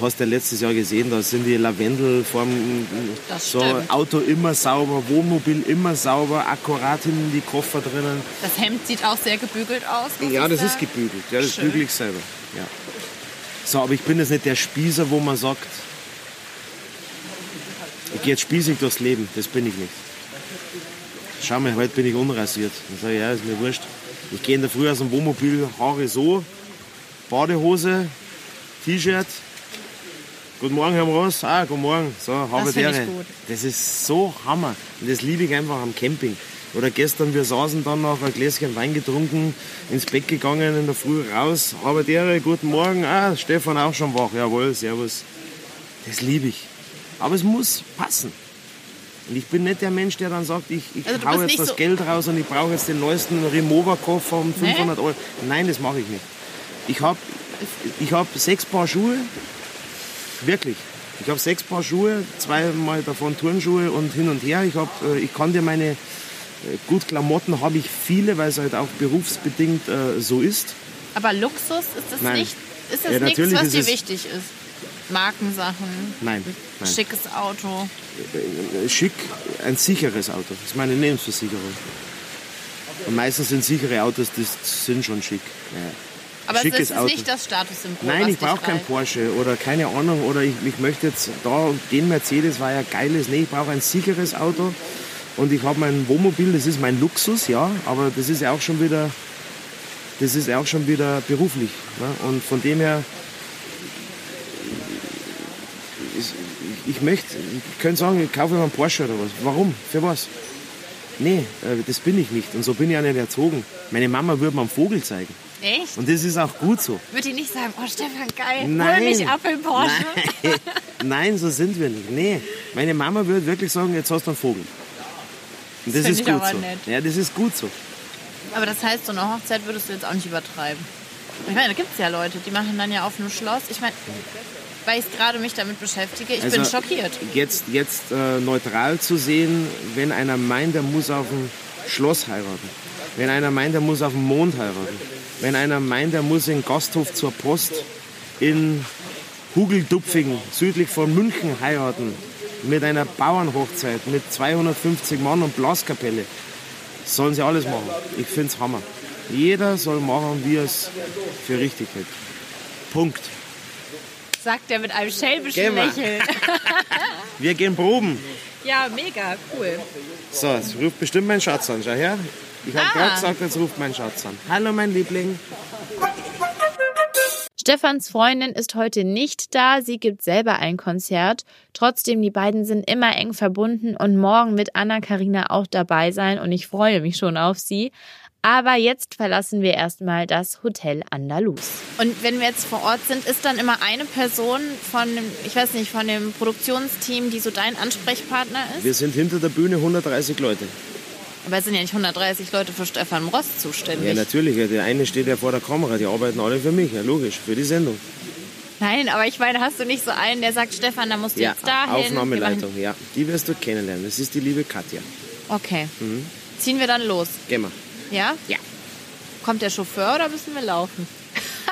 hast ja letztes Jahr gesehen, da sind die Lavendel Das so. Auto immer sauber, Wohnmobil immer sauber, akkurat hinten die Koffer drinnen. Das Hemd sieht auch sehr gebügelt aus. Ja, das ist sagen. gebügelt, ja, das Schön. bügel ich selber. Ja. So, aber ich bin jetzt nicht der Spießer, wo man sagt, ich gehe jetzt spießig durchs Leben, das bin ich nicht. Schau mal, heute bin ich unrasiert. Dann sage ich, ja, ist mir wurscht. Ich gehe in der Früh aus dem Wohnmobil, Haare so, Badehose, T-Shirt. Guten Morgen, Herr Ross. Ah, guten Morgen. So, habe find ich der. gut. Das ist so Hammer. Und das liebe ich einfach am Camping. Oder gestern, wir saßen dann noch ein Gläschen Wein getrunken, ins Bett gegangen, in der Früh raus. Habe der, guten Morgen. Ah, Stefan auch schon wach. Jawohl, servus. Das liebe ich. Aber es muss passen. Und ich bin nicht der Mensch, der dann sagt, ich, ich Also hau jetzt das so- Geld raus und ich brauche jetzt den neuesten Remover-Koffer um 500 Euro. Nein, das mache ich nicht. Ich habe ich hab sechs Paar Schuhe, wirklich. Ich habe sechs Paar Schuhe, zweimal davon Turnschuhe und hin und her. Ich, hab, äh, ich kann dir meine, äh, gut Klamotten habe ich viele, weil es halt auch berufsbedingt äh, so ist. Aber Luxus, ist das Nein. nicht, ist das Ja, nichts, was dir wichtig ist? Markensachen, Nein, nein. schickes Auto. Äh, Schick, ein sicheres Auto. Das ist meine Lebensversicherung. Und meistens sind sichere Autos, das sind schon schick. Ja. Aber es Schickes ist Auto. nicht das Statussymbol, Nein, ich brauche kein. Porsche oder keine Ahnung. Oder ich, ich möchte jetzt da, den Mercedes war ja geiles. Nee, ich brauche ein sicheres Auto. Und ich habe mein Wohnmobil, das ist mein Luxus, ja. Aber das ist ja auch schon wieder, das ist auch schon wieder beruflich. Ne? Und von dem her, ich möchte, ich könnte sagen, ich kaufe mir einen Porsche oder was. Warum? Für was? Nee, äh, das bin ich nicht. Und so bin ich auch nicht erzogen. Meine Mama würde mir einen Vogel zeigen. Echt? Und das ist auch gut so. Würde die nicht sagen, oh Stefan, geil, Nein. hol mich ab im Porsche? Nein. Nein, so sind wir nicht. Nee, meine Mama würde wirklich sagen, jetzt hast du einen Vogel. Und das, find ist ich gut so. nett. Ja, das ist gut so. Aber das heißt, so eine Hochzeit würdest du jetzt auch nicht übertreiben. Ich meine, da gibt es ja Leute, die machen dann ja auf einem Schloss. Ich meine, weil ich gerade mich damit beschäftige, ich Also, bin schockiert. Jetzt, jetzt äh, neutral zu sehen, wenn einer meint, er muss auf dem Schloss heiraten. Wenn einer meint, er muss auf dem Mond heiraten. Wenn einer meint, er muss in Gasthof zur Post in Hugeldupfingen, südlich von München, heiraten. Mit einer Bauernhochzeit, mit 250 Mann und Blaskapelle. Sollen sie alles machen. Ich finde es Hammer. Jeder soll machen, wie er es für richtig hält. Punkt. Sagt er mit einem schelmischen. Lächeln. Wir gehen proben. ja, mega, cool. So, jetzt ruft bestimmt mein Schatz an. Schau her. Ich habe Ah. gerade gesagt, jetzt ruft mein Schatz an. Hallo, mein Liebling. Stefans Freundin ist heute nicht da, sie gibt selber ein Konzert. Trotzdem, die beiden sind immer eng verbunden und morgen wird Anna-Karina auch dabei sein und ich freue mich schon auf sie. Aber jetzt verlassen wir erstmal das Hotel Andalus. Und wenn wir jetzt vor Ort sind, ist dann immer eine Person von, dem- ich weiß nicht, von dem Produktionsteam, die so dein Ansprechpartner ist? Wir sind hinter der Bühne 130 Leute. Aber es sind ja nicht 130 Leute für Stefan Ross Ja, zuständig. natürlich. ja, Der eine steht ja vor der Kamera. Die arbeiten alle für mich. Ja, logisch. Für die Sendung. Nein, aber ich meine, hast du nicht so einen, der sagt, Stefan, da musst du Ja, jetzt dahin. Wir Aufnahmeleitung. Ja, die wirst du kennenlernen. Das ist die liebe Katja. Okay. Ziehen wir dann los, Geh mal. Ja? Ja. Kommt der Chauffeur oder müssen wir laufen?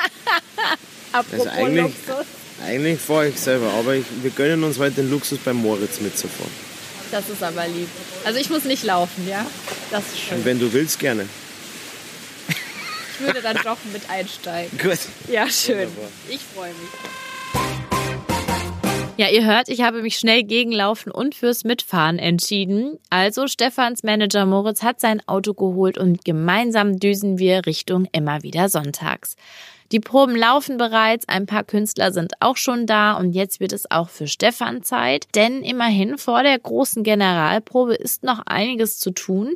Apropos Also eigentlich- Luxus. Eigentlich fahre ich selber, aber ich, wir gönnen uns heute den Luxus bei Moritz mitzufahren. Das ist aber lieb. Also ich muss nicht laufen, ja? Das ist schön. Und wenn du willst, gerne. Ich würde dann doch mit einsteigen. Gut. Ja, schön. Wunderbar. Ich freue mich. Ja, ihr hört, ich habe mich schnell gegen Laufen und fürs Mitfahren entschieden. Also Stefans Manager Moritz hat sein Auto geholt und gemeinsam düsen wir Richtung immer wieder sonntags. Die Proben laufen bereits, ein paar Künstler sind auch schon da und jetzt wird es auch für Stefan Zeit, denn immerhin vor der großen Generalprobe ist noch einiges zu tun.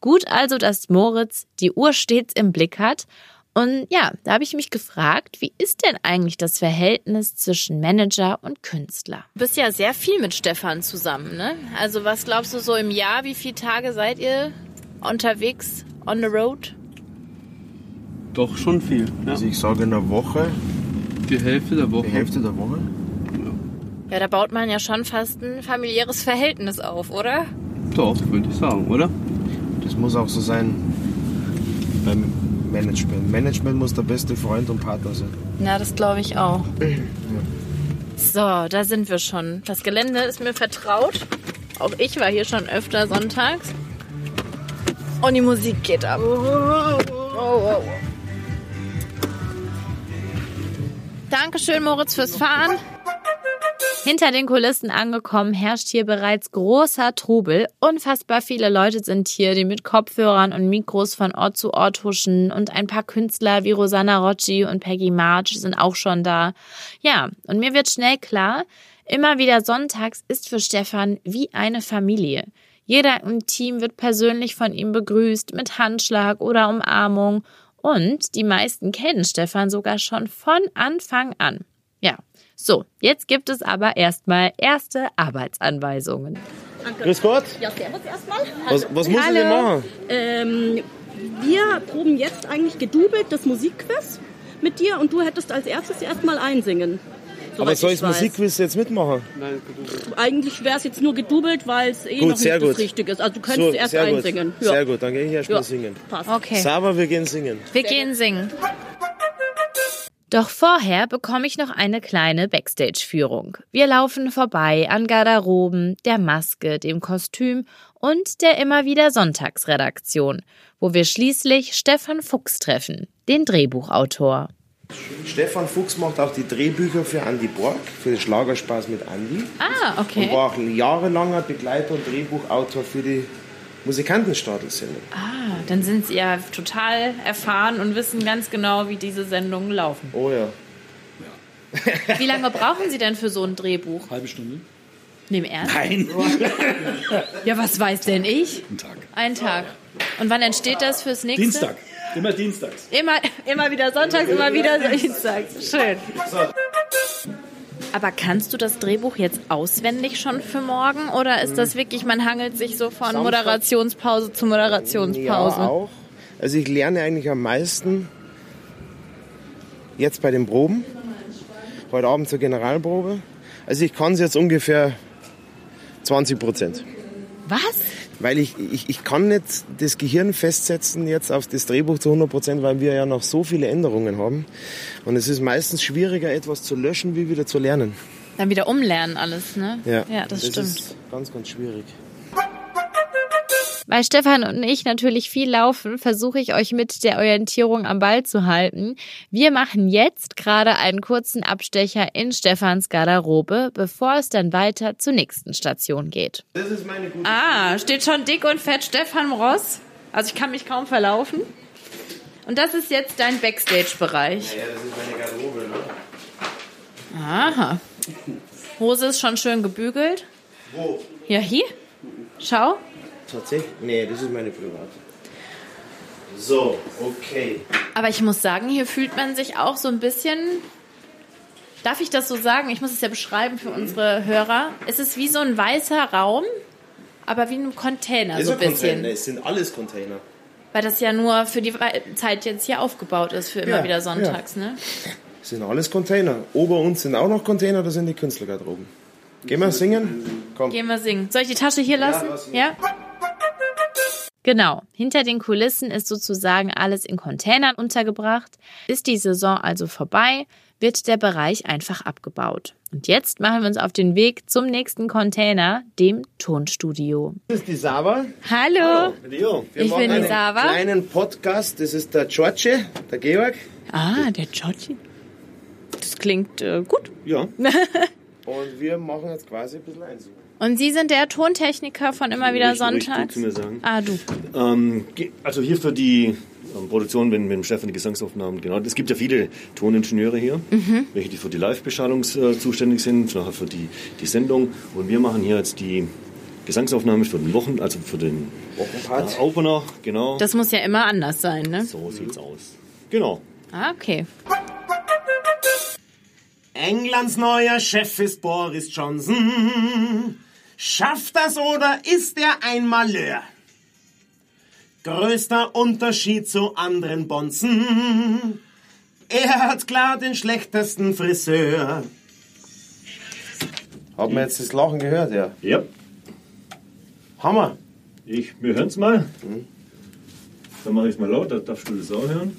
Gut also, dass Moritz die Uhr stets im Blick hat und ja, da habe ich mich gefragt, wie ist denn eigentlich das Verhältnis zwischen Manager und Künstler? Du bist ja sehr viel mit Stefan zusammen, ne? Also was glaubst du so im Jahr, wie viele Tage seid ihr unterwegs on the road? Doch schon viel. Ja. Also ich sage in der Woche, Die Hälfte der Woche. die Hälfte der Woche. Ja, da baut man ja schon fast ein familiäres Verhältnis auf, oder? Doch, würde ich sagen, oder? Das muss auch so sein beim Management. Management muss der beste Freund und Partner sein. Ja, das glaube ich auch. So, da sind wir schon. Das Gelände ist mir vertraut. Auch ich war hier schon öfter sonntags. Und die Musik geht ab. Oh, oh, oh. Dankeschön, Moritz, fürs Fahren. Hinter den Kulissen angekommen herrscht hier bereits großer Trubel. Unfassbar viele Leute sind hier, die mit Kopfhörern und Mikros von Ort zu Ort huschen und ein paar Künstler wie Rosanna Rocci und Peggy March sind auch schon da. Ja, und mir wird schnell klar, immer wieder sonntags ist für Stefan wie eine Familie. Jeder im Team wird persönlich von ihm begrüßt mit Handschlag oder Umarmung und die meisten kennen Stefan sogar schon von Anfang an. Ja, so, jetzt gibt es aber erstmal erste Arbeitsanweisungen. Grüß Gott. Ja, servus erstmal. Was, was muss ich denn machen? Ähm, wir proben jetzt eigentlich gedoubelt das Musikquiz mit dir und du hättest als erstes erstmal einsingen. Aber soll ich weiß. Musikquiz jetzt mitmachen? Nein, gut. Eigentlich wäre es jetzt nur gedoubelt, weil es eh Gut, noch sehr nicht das gut. Richtige ist. Also du könntest erst sehr einsingen. Gut. Sehr gut, dann gehe ich erst Ja. singen. Passt. Okay, Sauber, wir gehen singen. wir gehen singen. Doch vorher bekomme ich noch eine kleine Backstage-Führung. Wir laufen vorbei an Garderoben, der Maske, dem Kostüm und der immer wieder Sonntagsredaktion, wo wir schließlich Stefan Fuchs treffen, den Drehbuchautor. Stefan Fuchs macht auch die Drehbücher für Andy Borg, für den Schlagerspaß mit Andy. Ah, Und okay. war auch ein jahrelanger Begleiter und Drehbuchautor für die Musikantenstadel-Sendung. Ah, dann sind sie ja total erfahren und wissen ganz genau, wie diese Sendungen laufen. Oh ja. Wie lange brauchen Sie denn für so ein Drehbuch? Halbe Stunde. Nehm Ernst? Nein. Ja, was weiß denn ich? Ein Tag. Ein Tag. Und wann entsteht das fürs nächste? Dienstag. Immer dienstags. Immer, immer wieder sonntags, immer wieder dienstags. Schön. Aber kannst du das Drehbuch jetzt auswendig schon für morgen? Oder ist das wirklich, man hangelt sich so von. Moderationspause zu Moderationspause? Ja, auch. Also ich lerne eigentlich am meisten jetzt bei den Proben. Heute Abend zur Generalprobe. Also ich kann es jetzt ungefähr 20 Prozent. Was? Weil ich, ich, ich kann nicht das Gehirn festsetzen jetzt auf das Drehbuch zu 100 Prozent, weil wir ja noch so viele Änderungen haben. Und es ist meistens schwieriger, etwas zu löschen, wie wieder zu lernen. Dann wieder umlernen alles, ne? Ja, Ja, das, das stimmt. ist ganz, ganz schwierig. Weil Stefan und ich natürlich viel laufen, versuche ich euch mit der Orientierung am Ball zu halten. Wir machen jetzt gerade einen kurzen Abstecher in Stefans Garderobe, bevor es dann weiter zur nächsten Station geht. Das ist meine gute Ah, steht schon dick und fett Stefan Ross. Also ich kann mich kaum verlaufen. Und das ist jetzt dein Backstage-Bereich. Ja, das ist meine Garderobe, ne? Aha. Hose ist schon schön gebügelt. Wo? Ja, hier. Schau. Tatsächlich? Nee, das ist meine private. So, okay. Aber ich muss sagen, hier fühlt man sich auch so ein bisschen. Darf ich das so sagen? Ich muss es ja beschreiben für unsere Hörer. Es ist wie so ein weißer Raum, aber wie ein Container, Das so ein ist ein bisschen. Container, es sind alles Container. Weil das ja nur für die Zeit jetzt hier aufgebaut ist, für immer Ja, wieder sonntags, ne? Es sind alles Container. Ober uns sind auch noch Container, da sind die Künstlergarderoben. Gehen wir singen? Komm. Gehen wir singen. Soll ich die Tasche hier lassen? lass hier. Ja? Genau, hinter den Kulissen ist sozusagen alles in Containern untergebracht. Ist die Saison also vorbei, wird der Bereich einfach abgebaut. Und jetzt machen wir uns auf den Weg zum nächsten Container, dem Tonstudio. Das ist die Sava. Hallo. Wir Ich machen bin die einen Sava. kleinen Podcast. Das ist der George, der Georg. Ah, der Giorgi. Das klingt äh, gut. Ja. Und wir machen jetzt quasi ein bisschen Einsingen. Und Sie sind der Tontechniker von immer wieder ruhig du sonntags? zu mir sagen. Ah, du. Ähm, also hier für die ähm, Produktion, wenn, wenn Stefan die Gesangsaufnahmen, genau. Es gibt ja viele Toningenieure hier, Mhm. welche die für die Live-Beschallung äh, zuständig sind, nachher für die, die Sendung. Und wir machen hier jetzt die Gesangsaufnahme für den Wochen, also für den Wochenpart. äh, Opener, genau. Das muss ja immer anders sein, ne? so sieht's aus. Genau. Ah, okay. Englands neuer Chef ist Boris Johnson. Schafft das oder ist er ein Malheur? Größter Unterschied zu anderen Bonzen. Er hat klar den schlechtesten Friseur. Haben wir jetzt das Lachen gehört, ja? Ja, Hammer. ich, wir hören's mal. Dann mache ich mal laut, da darfst du das auch hören.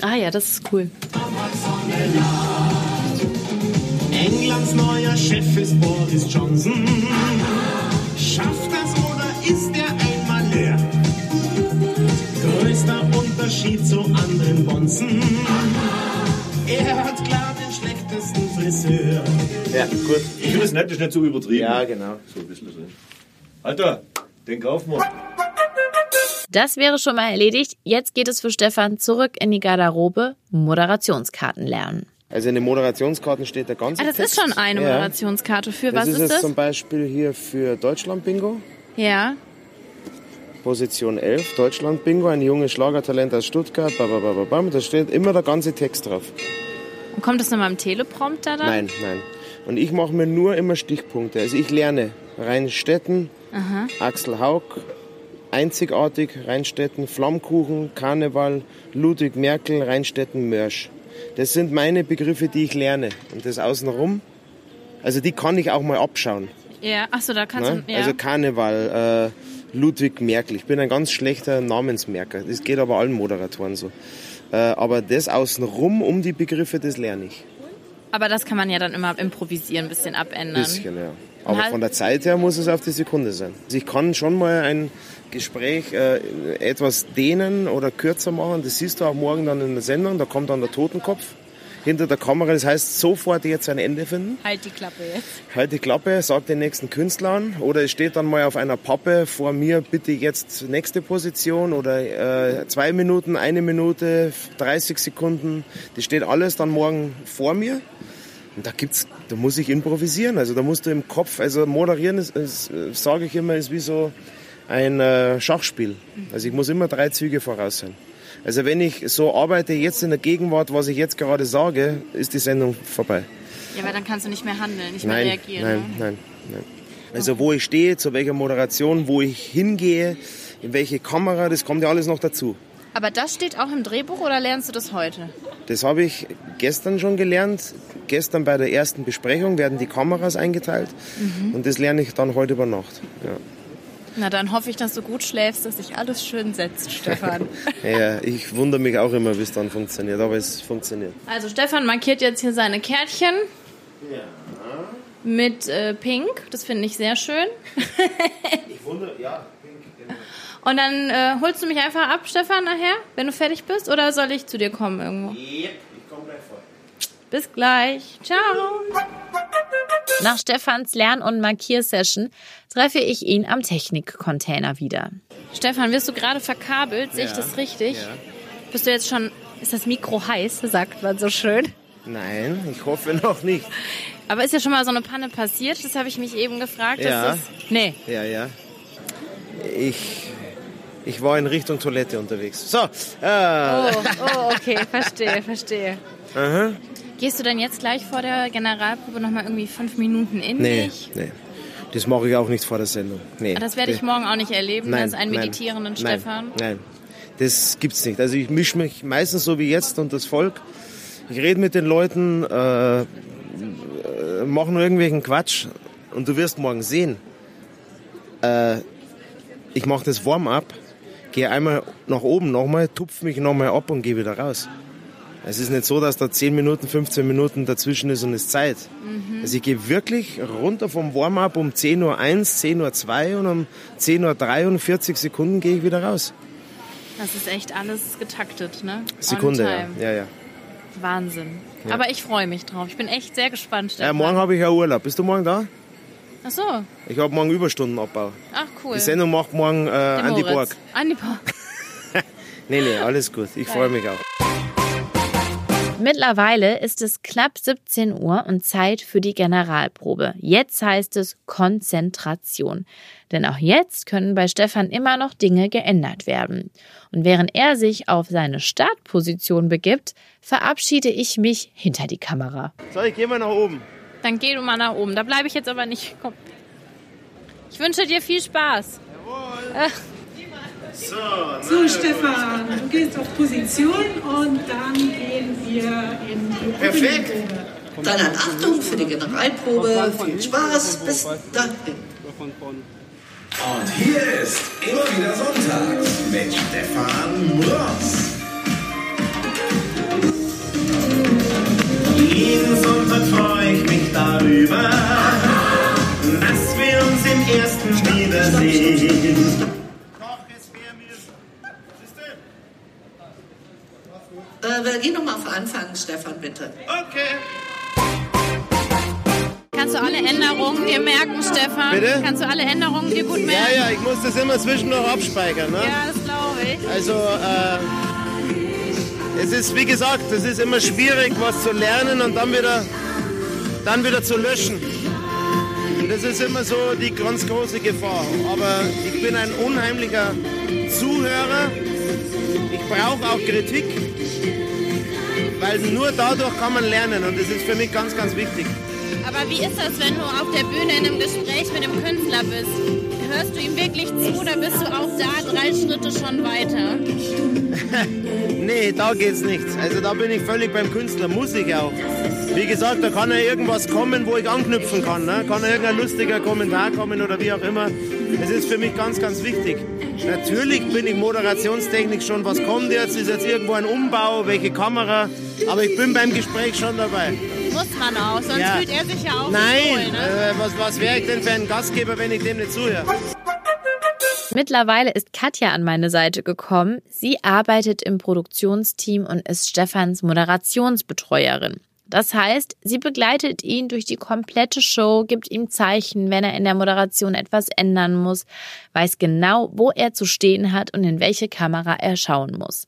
Ah ja, das ist cool. Englands neuer Chef ist Boris Johnson. Schafft das oder ist er ein Malheur? Größter Unterschied zu anderen Bonzen. Er hat klar den schlechtesten Friseur. Ja, gut. Ich finde es nett, das ist nicht so übertrieben. Ja, genau. So ein bisschen drin. Alter, den kaufen wir. Das wäre schon mal erledigt. Jetzt geht es für Stefan zurück in die Garderobe, Moderationskarten lernen. Also in den Moderationskarten steht der ganze Ah, das Text. ist schon eine Ja. Moderationskarte. Für Das was ist ist jetzt das? zum Beispiel hier für Deutschland-Bingo. Ja. Position 11, Deutschland-Bingo, ein junges Schlagertalent aus Stuttgart. Da steht immer der ganze Text drauf. Und kommt das nochmal im Teleprompter dann? Nein, nein. Und ich mache mir nur immer Stichpunkte. Also ich lerne Rheinstetten, Axel Haug, Einzigartig, Rheinstetten, Flammkuchen, Karneval, Ludwig Merkel, Rheinstetten, Mörsch. Das sind meine Begriffe, die ich lerne. Und das außenrum, also die kann ich auch mal abschauen. Ja. Achso, da kannst Ne? du. Ja. Also Karneval, äh, Ludwig Merkel. Ich bin ein ganz schlechter Namensmerker. Das geht aber allen Moderatoren so. Äh, aber das außenrum um die Begriffe, das lerne ich. Aber das kann man ja dann immer improvisieren, ein bisschen abändern. Bisschen, ja. Aber halt- von der Zeit her muss es auf die Sekunde sein. Also ich kann schon mal ein Gespräch äh, etwas dehnen oder kürzer machen. Das siehst du auch morgen dann in der Sendung. Da kommt dann der Totenkopf hinter der Kamera. Das heißt, sofort jetzt ein Ende finden. Halt die Klappe jetzt. Halt die Klappe, sag den nächsten Künstler an. Oder es steht dann mal auf einer Pappe vor mir, bitte jetzt nächste Position oder äh, zwei Minuten, eine Minute, 30 Sekunden. Das steht alles dann morgen vor mir. Und da gibt's, da muss ich improvisieren. Also da musst du im Kopf, also moderieren ist, ist sage ich immer, ist wie so ein äh, Schachspiel. Also ich muss immer drei Züge voraus sein. Also wenn ich so arbeite jetzt in der Gegenwart, was ich jetzt gerade sage, ist die Sendung vorbei. Ja, weil dann kannst du nicht mehr handeln, nicht mehr Nein, reagieren. nein, ne? nein, nein. Also wo ich stehe, zu welcher Moderation, wo ich hingehe, in welche Kamera, das kommt ja alles noch dazu. Aber das steht auch im Drehbuch oder lernst du das heute? Das habe ich gestern schon gelernt. Gestern bei der ersten Besprechung werden die Kameras eingeteilt und das lerne ich dann heute über Nacht. Ja. Na, dann hoffe ich, dass du gut schläfst, dass sich alles schön setzt, Stefan. Ja, ich wundere mich auch immer, wie es dann funktioniert, aber es funktioniert. Also Stefan markiert jetzt hier seine Kärtchen. Mit äh, Pink, das finde ich sehr schön. Ich wundere, ja. Und dann äh, holst du mich einfach ab, Stefan, nachher, wenn du fertig bist? Oder soll ich zu dir kommen irgendwo? Yep, ich komme gleich vor. Bis gleich. Ciao. Nach Stefans Lern- und Markiersession treffe ich ihn am Technikcontainer wieder. Stefan, wirst du gerade verkabelt? Sehe ich das richtig? Bist du jetzt schon, ist das Mikro heiß, sagt man so schön. Nein, ich hoffe noch nicht. Aber ist ja schon mal so eine Panne passiert? Das habe ich mich eben gefragt. Ja. Das, nee. Ja, ja. Ich, ich war in Richtung Toilette unterwegs. So, äh, Oh, oh, okay, verstehe, verstehe. aha. Gehst du dann jetzt gleich vor der Generalprobe nochmal irgendwie fünf Minuten in nee, dich? nee. Das mache ich auch nicht vor der Sendung. Nee. Das werde ich morgen auch nicht erleben, Nein, als einen nein, meditierenden nein, Stefan. Nein, das gibt's nicht. Also ich mische mich meistens so wie jetzt und das Volk. Ich rede mit den Leuten, äh, äh, mache nur irgendwelchen Quatsch und du wirst morgen sehen. Äh, ich mache das Warm-up, gehe einmal nach oben nochmal, tupfe mich nochmal ab und gehe wieder raus. Es ist nicht so, dass da 10 Minuten, 15 Minuten dazwischen ist und es Zeit. Also ich gehe wirklich runter vom Warm-up um 10.01 Uhr, 10.02 Uhr und um 10.03 Uhr und 40 Sekunden gehe ich wieder raus. Das ist echt alles getaktet, ne? Sekunde, ja. ja, ja. Wahnsinn. Aber ich freue mich drauf. Ich bin echt sehr gespannt. ja morgen habe ich ja Urlaub. Bist du morgen da? Ach so. Ich habe morgen Überstundenabbau. Ach cool. Die Sendung macht morgen äh, Andi. Borg. Andi Borg. Nee, nee, alles gut. Ich freue mich auch. Mittlerweile ist es knapp 17 Uhr und Zeit für die Generalprobe. Jetzt heißt es Konzentration. Denn auch jetzt können bei Stefan immer noch Dinge geändert werden. Und während er sich auf seine Startposition begibt, verabschiede ich mich hinter die Kamera. So, ich gehe mal nach oben. Dann geh du mal nach oben. Da bleibe ich jetzt aber nicht. Komm. Ich wünsche dir viel Spaß. So, Stefan, du gehst auf Position und dann gehen wir in die Perfekt. Dann an Achtung für die Generalprobe. Viel Spaß. Bis dahin. Und hier ist immer wieder Sonntags mit Stefan Ross. Jeden Sonntag freue ich mich darüber, dass wir uns im ersten wiedersehen. Wir gehen nochmal von Anfang, Stefan, bitte. Okay. Kannst du alle Änderungen dir merken, Stefan? Bitte? Kannst du alle Änderungen dir gut Ja, merken? ja, ich muss das immer zwischendurch abspeichern. Ne? Ja, das glaube ich. Also, äh, es ist, wie gesagt, es ist immer schwierig, was zu lernen und dann wieder, dann wieder zu löschen. Und das ist immer so die ganz große Gefahr. Aber ich bin ein unheimlicher Zuhörer. Ich brauche auch Kritik, weil nur dadurch kann man lernen und das ist für mich ganz, ganz wichtig. Aber wie ist das, wenn du auf der Bühne in einem Gespräch mit dem Künstler bist? Hörst du ihm wirklich zu oder bist du auch da drei Schritte schon weiter? Nee, da geht's nicht. Also da bin ich völlig beim Künstler, muss ich auch. Wie gesagt, da kann ja irgendwas kommen, wo ich anknüpfen kann. Ne? Kann ja irgendein lustiger Kommentar kommen oder wie auch immer. Das ist für mich ganz, ganz wichtig. Natürlich bin ich Moderationstechnik schon, was kommt jetzt, ist jetzt irgendwo ein Umbau, welche Kamera, aber ich bin beim Gespräch schon dabei. Muss man auch, sonst Ja. fühlt er sich ja auch Nein, wohl, ne? äh, was, was wäre ich denn für ein Gastgeber, wenn ich dem nicht zuhöre? Mittlerweile ist Katja an meine Seite gekommen. Sie arbeitet im Produktionsteam und ist Stefans Moderationsbetreuerin. Das heißt, sie begleitet ihn durch die komplette Show, gibt ihm Zeichen, wenn er in der Moderation etwas ändern muss, weiß genau, wo er zu stehen hat und in welche Kamera er schauen muss.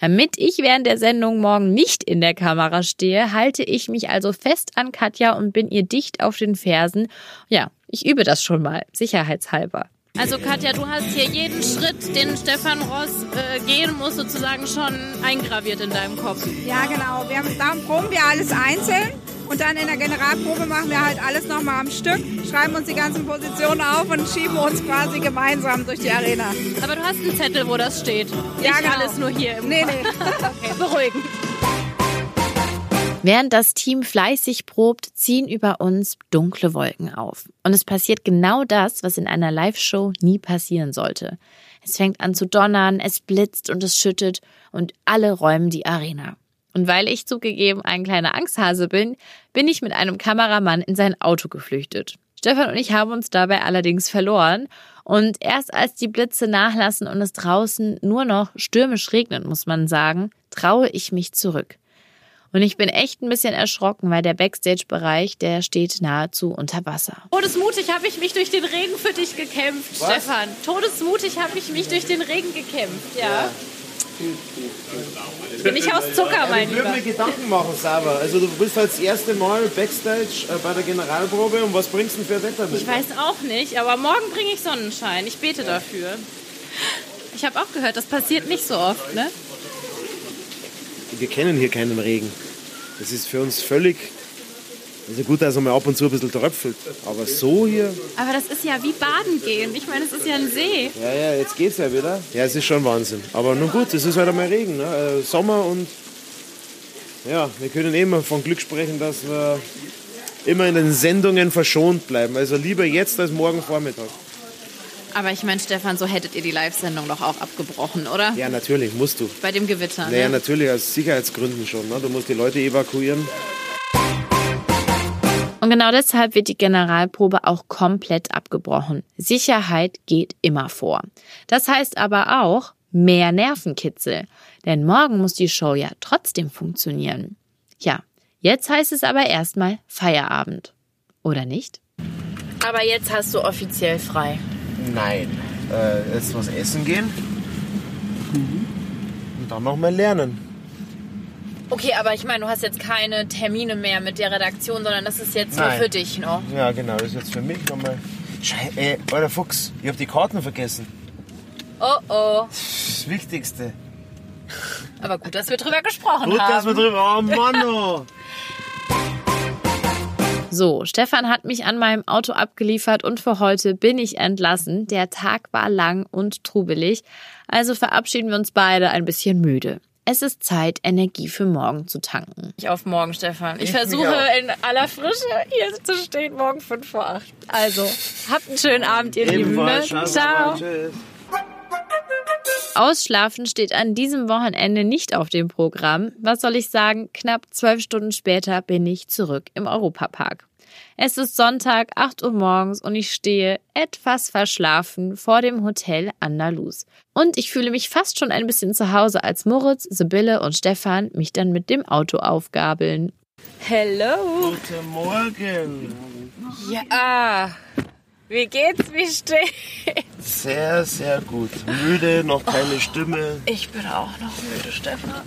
Damit ich während der Sendung morgen nicht in der Kamera stehe, halte ich mich also fest an Katja und bin ihr dicht auf den Fersen. Ja, ich übe das schon mal, sicherheitshalber. Also Katja, du hast hier jeden Schritt, den Stefan Ross äh, gehen muss, sozusagen schon eingraviert in deinem Kopf. Ja, genau. Wir haben, darum proben wir alles einzeln und dann in der Generalprobe machen wir halt alles nochmal am Stück, schreiben uns die ganzen Positionen auf und schieben uns quasi gemeinsam durch die Arena. Aber du hast einen Zettel, wo das steht. Ja, Nicht genau. alles nur hier im Nee, Kopf. nee. Okay, beruhigend. Während das Team fleißig probt, ziehen über uns dunkle Wolken auf. Und es passiert genau das, was in einer Live-Show nie passieren sollte. Es fängt an zu donnern, es blitzt und es schüttet und alle räumen die Arena. Und weil ich zugegeben ein kleiner Angsthase bin, bin ich mit einem Kameramann in sein Auto geflüchtet. Stefan und ich haben uns dabei allerdings verloren und erst als die Blitze nachlassen und es draußen nur noch stürmisch regnet, muss man sagen, traue ich mich zurück. Und ich bin echt ein bisschen erschrocken, weil der Backstage-Bereich, der steht nahezu unter Wasser. Todesmutig habe ich mich durch den Regen für dich gekämpft, Was? Stefan. Todesmutig habe ich mich durch den Regen gekämpft, ja. Bin ich aus Zucker, mein Ich würde Lieber. mir Gedanken machen, Sava. Also du bist halt das erste Mal Backstage äh, bei der Generalprobe und was bringst du denn für Wetter mit? Ich weiß auch nicht, aber morgen bringe ich Sonnenschein. Ich bete dafür. Ich habe auch gehört, das passiert nicht so oft, ne? Wir kennen hier keinen Regen. Das ist für uns völlig... Also gut, dass mal ab und zu ein bisschen tröpfelt. Aber so hier... Aber das ist ja wie baden gehen. Ich meine, es ist ja ein See. Ja, ja, jetzt geht's ja wieder. Ja, es ist schon Wahnsinn. Aber nun gut, es ist halt einmal Regen. Ne? Äh, Sommer und... Ja, wir können eh immer von Glück sprechen, dass wir immer in den Sendungen verschont bleiben. Also lieber jetzt als morgen Vormittag. Aber ich meine, Stefan, so hättet ihr die Live-Sendung doch auch abgebrochen, oder? Ja, natürlich, musst du. Bei dem Gewitter, Naja, ne? natürlich, aus Sicherheitsgründen schon. Ne? Du musst die Leute evakuieren. Und genau deshalb wird die Generalprobe auch komplett abgebrochen. Sicherheit geht immer vor. Das heißt aber auch mehr Nervenkitzel. Denn morgen muss die Show ja trotzdem funktionieren. Ja, jetzt heißt es aber erstmal Feierabend. Oder nicht? Aber jetzt hast du offiziell frei. Nein. Äh, jetzt was essen gehen. Und dann noch mal lernen. Okay, aber ich meine, du hast jetzt keine Termine mehr mit der Redaktion, sondern das ist jetzt nur Nein. für dich noch. Ja, genau, das ist jetzt für mich nochmal. Schei äh, alter Fuchs, ich habe die Karten vergessen. Oh oh. Das Wichtigste. Aber gut, dass wir drüber gesprochen Gut, haben. dass wir drüber. Oh Mann, oh. So, Stefan hat mich an meinem Auto abgeliefert und für heute bin ich entlassen. Der Tag war lang und trubelig, also verabschieden wir uns beide ein bisschen müde. Es ist Zeit, Energie für morgen zu tanken. Ich auf morgen, Stefan. Ich, Ich versuche in aller Frische hier zu stehen, morgen 5 vor 8. Also, habt einen schönen Abend, ihr Lieben. Ne? Ciao. Ciao. Tschüss. Ausschlafen steht an diesem Wochenende nicht auf dem Programm. Was soll ich sagen? Knapp zwölf Stunden später bin ich zurück im Europapark. Es ist Sonntag, 8 Uhr morgens und ich stehe etwas verschlafen vor dem Hotel Andalus. Und ich fühle mich fast schon ein bisschen zu Hause, als Moritz, Sibylle und Stefan mich dann mit dem Auto aufgabeln. Hello! Guten Morgen. Ja, wie geht's, wie steht's? Sehr, sehr gut. Müde, noch keine Stimme. Ich bin auch noch müde, Stefan.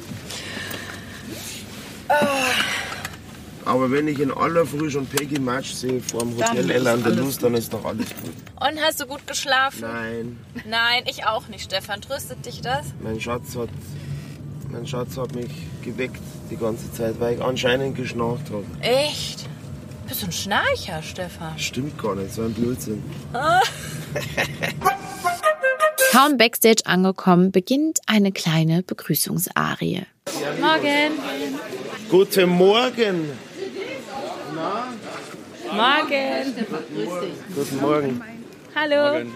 Aber wenn ich in aller Früh schon Peggy Match sehe vor dem Hotel El Andalus, dann ist doch alles gut. Und hast du gut geschlafen? Nein, Nein, ich auch nicht, Stefan. Tröstet dich das? mein Schatz hat, mein Schatz hat mich geweckt die ganze Zeit, weil ich anscheinend geschnarcht habe. Echt? Bist du ein Schnarcher, Stefan? Stimmt gar nicht, so ein Blödsinn. Kaum backstage angekommen, beginnt eine kleine Begrüßungsarie. Morgen. Guten Morgen. Morgen. Guten Morgen. Hallo.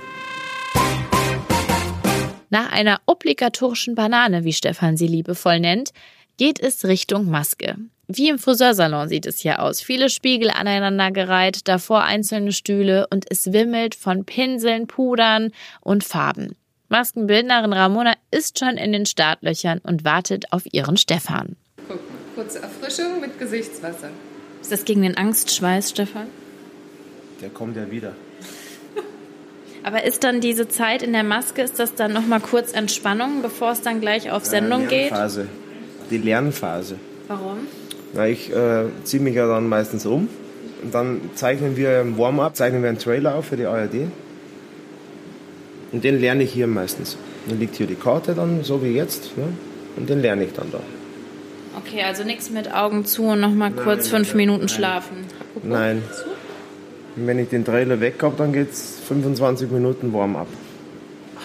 Nach einer obligatorischen Banane, wie Stefan sie liebevoll nennt, geht es Richtung Maske. Wie im Friseursalon sieht es hier aus. Viele Spiegel aneinandergereiht, davor einzelne Stühle und es wimmelt von Pinseln, Pudern und Farben. Maskenbildnerin Ramona ist schon in den Startlöchern und wartet auf ihren Stefan. Guck mal, kurze Erfrischung mit Gesichtswasser. Ist das gegen den Angstschweiß, Stefan? Der kommt ja wieder. Aber ist dann diese Zeit in der Maske, ist das dann nochmal kurz Entspannung, bevor es dann gleich auf Sendung geht? Lernphase. Die Lernphase. Warum? Na, ich äh, ziehe mich ja dann meistens um und dann zeichnen wir im Warm-up, zeichnen wir einen Trailer auf für die ARD. Und den lerne ich hier meistens. Dann liegt hier die Karte dann, so wie jetzt, ne? und den lerne ich dann da. Okay, also nichts mit Augen zu und nochmal kurz fünf Minuten schlafen. Nein. Wenn ich den Trailer weg habe, dann geht's 25 Minuten Warm-up.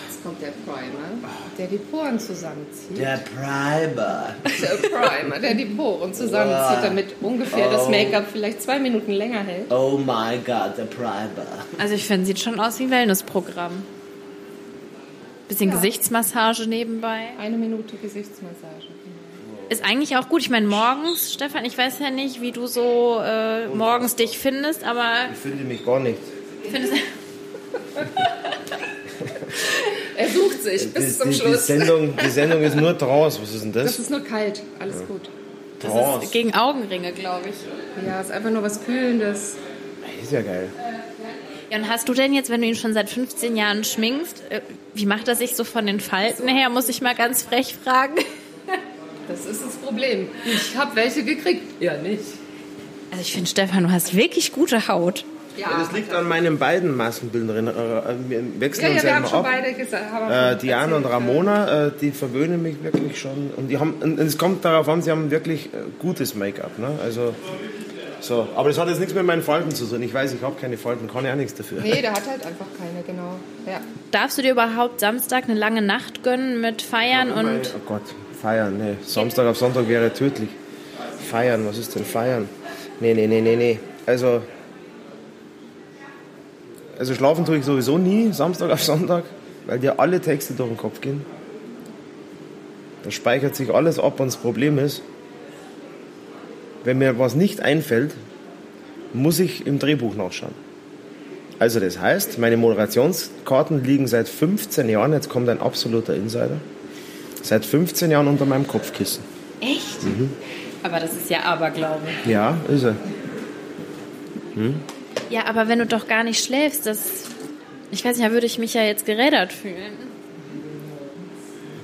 Jetzt kommt der Primer, der die Poren zusammenzieht. Der Primer. Der Primer, der die Poren zusammenzieht, damit ungefähr das Oh. Make-up vielleicht zwei Minuten länger hält. Oh my God, der Primer. Also ich finde, sieht schon aus wie ein Wellnessprogramm. Bisschen Gesichtsmassage nebenbei. Eine Minute Gesichtsmassage. Ist eigentlich auch gut. Ich meine, morgens, Stefan, ich weiß ja nicht, wie du so äh, morgens dich findest, aber Ich finde mich gar nicht. findest Er sucht sich bis die, zum die, die, Schluss. Sendung, die Sendung ist nur draus. Was ist denn Das das? ist nur kalt, alles gut. das ist gegen Augenringe, glaube ich. Ja, ist einfach nur was Kühlendes. Ist ja geil. Ja, und hast du denn jetzt, wenn du ihn schon seit 15 Jahren schminkst, äh, wie macht er sich so von den Falten her, muss ich mal ganz frech fragen? Das ist das Problem. Ich habe welche gekriegt. Ja, nicht. Also ich finde, Stefan, du hast wirklich gute Haut. Ja, das liegt an meinen beiden Maskenbildnerinnen. Äh, Wir wechseln Ja, ja, uns wir ja haben immer schon ab. beide gesagt. Äh, Diana und Ramona, äh, die verwöhnen mich wirklich schon. Und, die haben, und es kommt darauf an, sie haben wirklich äh, gutes Make-up. Ne? Also, so. Aber das hat jetzt nichts mit meinen Falten zu tun. Ich weiß, ich habe keine Falten, kann ja auch nichts dafür. Nee, der hat halt einfach keine, genau. Ja. Darfst du dir überhaupt Samstag eine lange Nacht gönnen mit Feiern Oh, mein- und oh Gott, feiern, nee. Samstag auf Sonntag wäre tödlich. Feiern, was ist denn feiern? Nee, nee, nee, nee, nee. Also, also schlafen tue ich sowieso nie, Samstag auf Sonntag, weil dir alle Texte durch den Kopf gehen. Da speichert sich alles ab und das Problem ist, wenn mir was nicht einfällt, muss ich im Drehbuch nachschauen. Also das heißt, meine Moderationskarten liegen seit 15 Jahren, jetzt kommt ein absoluter Insider, seit 15 Jahren unter meinem Kopfkissen. echt? Mhm. Aber das ist ja Aberglaube. Ja, ist er. Hm? Ja, aber wenn du doch gar nicht schläfst, das. Ich weiß nicht, da würde ich mich ja jetzt gerädert fühlen.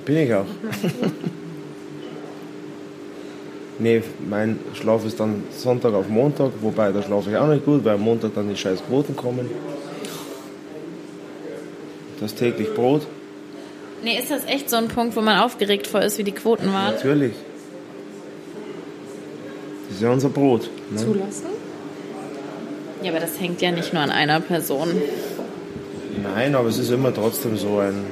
Bin ich auch. nee, mein Schlaf ist dann Sonntag auf Montag, wobei da schlafe ich auch nicht gut, weil am Montag dann die scheiß Quoten kommen. Das täglich Brot, Nee, ist das echt so ein Punkt, wo man aufgeregt vor ist, wie die Quoten waren? natürlich. Das ist ja unser Brot. Ne? Zulassen? Ja, aber das hängt ja nicht nur an einer Person. Nein, aber es ist immer trotzdem so ein.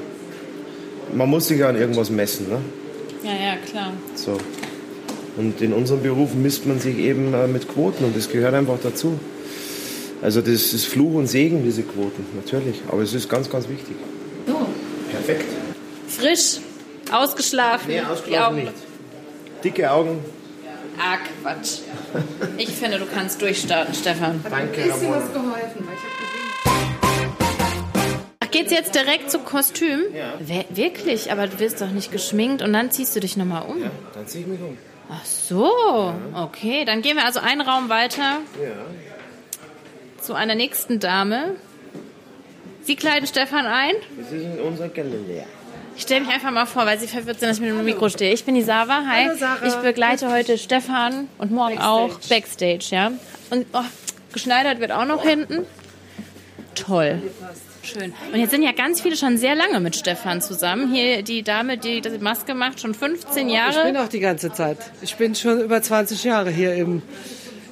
Man muss sich ja an irgendwas messen, ne? Ja, ja, klar. So. Und in unserem Beruf misst man sich eben äh, mit Quoten und das gehört einfach dazu. Also das ist Fluch und Segen, diese Quoten, natürlich. Aber es ist ganz, ganz wichtig. So. Perfekt. Frisch, ausgeschlafen. Nee, die ausgeschlafen Augen. nicht. Dicke Augen. Ah, Quatsch. Ich finde, du kannst durchstarten, Stefan. Danke, Ein bisschen was geholfen, weil ich habe gesehen, Ach, geht's jetzt direkt zum Kostüm? Ja. Wirklich? Aber du wirst doch nicht geschminkt und dann ziehst du dich nochmal um. Ja, dann ziehe ich mich um. Ach so, okay. Dann gehen wir also einen Raum weiter Ja. zu einer nächsten Dame. Sie kleiden Stefan ein. Das ist in unser Galilea. Ich stelle mich einfach mal vor, weil Sie verwirrt sind, dass ich mit dem Mikro stehe. Ich bin die Sava. Hi. Hallo, Sarah. Ich begleite heute Stefan und morgen auch Backstage, ja. Und oh, geschneidert wird auch noch hinten. Toll. Schön. Und jetzt sind ja ganz viele schon sehr lange mit Stefan zusammen. Hier die Dame, die die Maske macht, schon 15 Ich Jahre. bin auch die ganze Zeit. Ich bin schon über 20 Jahre hier im.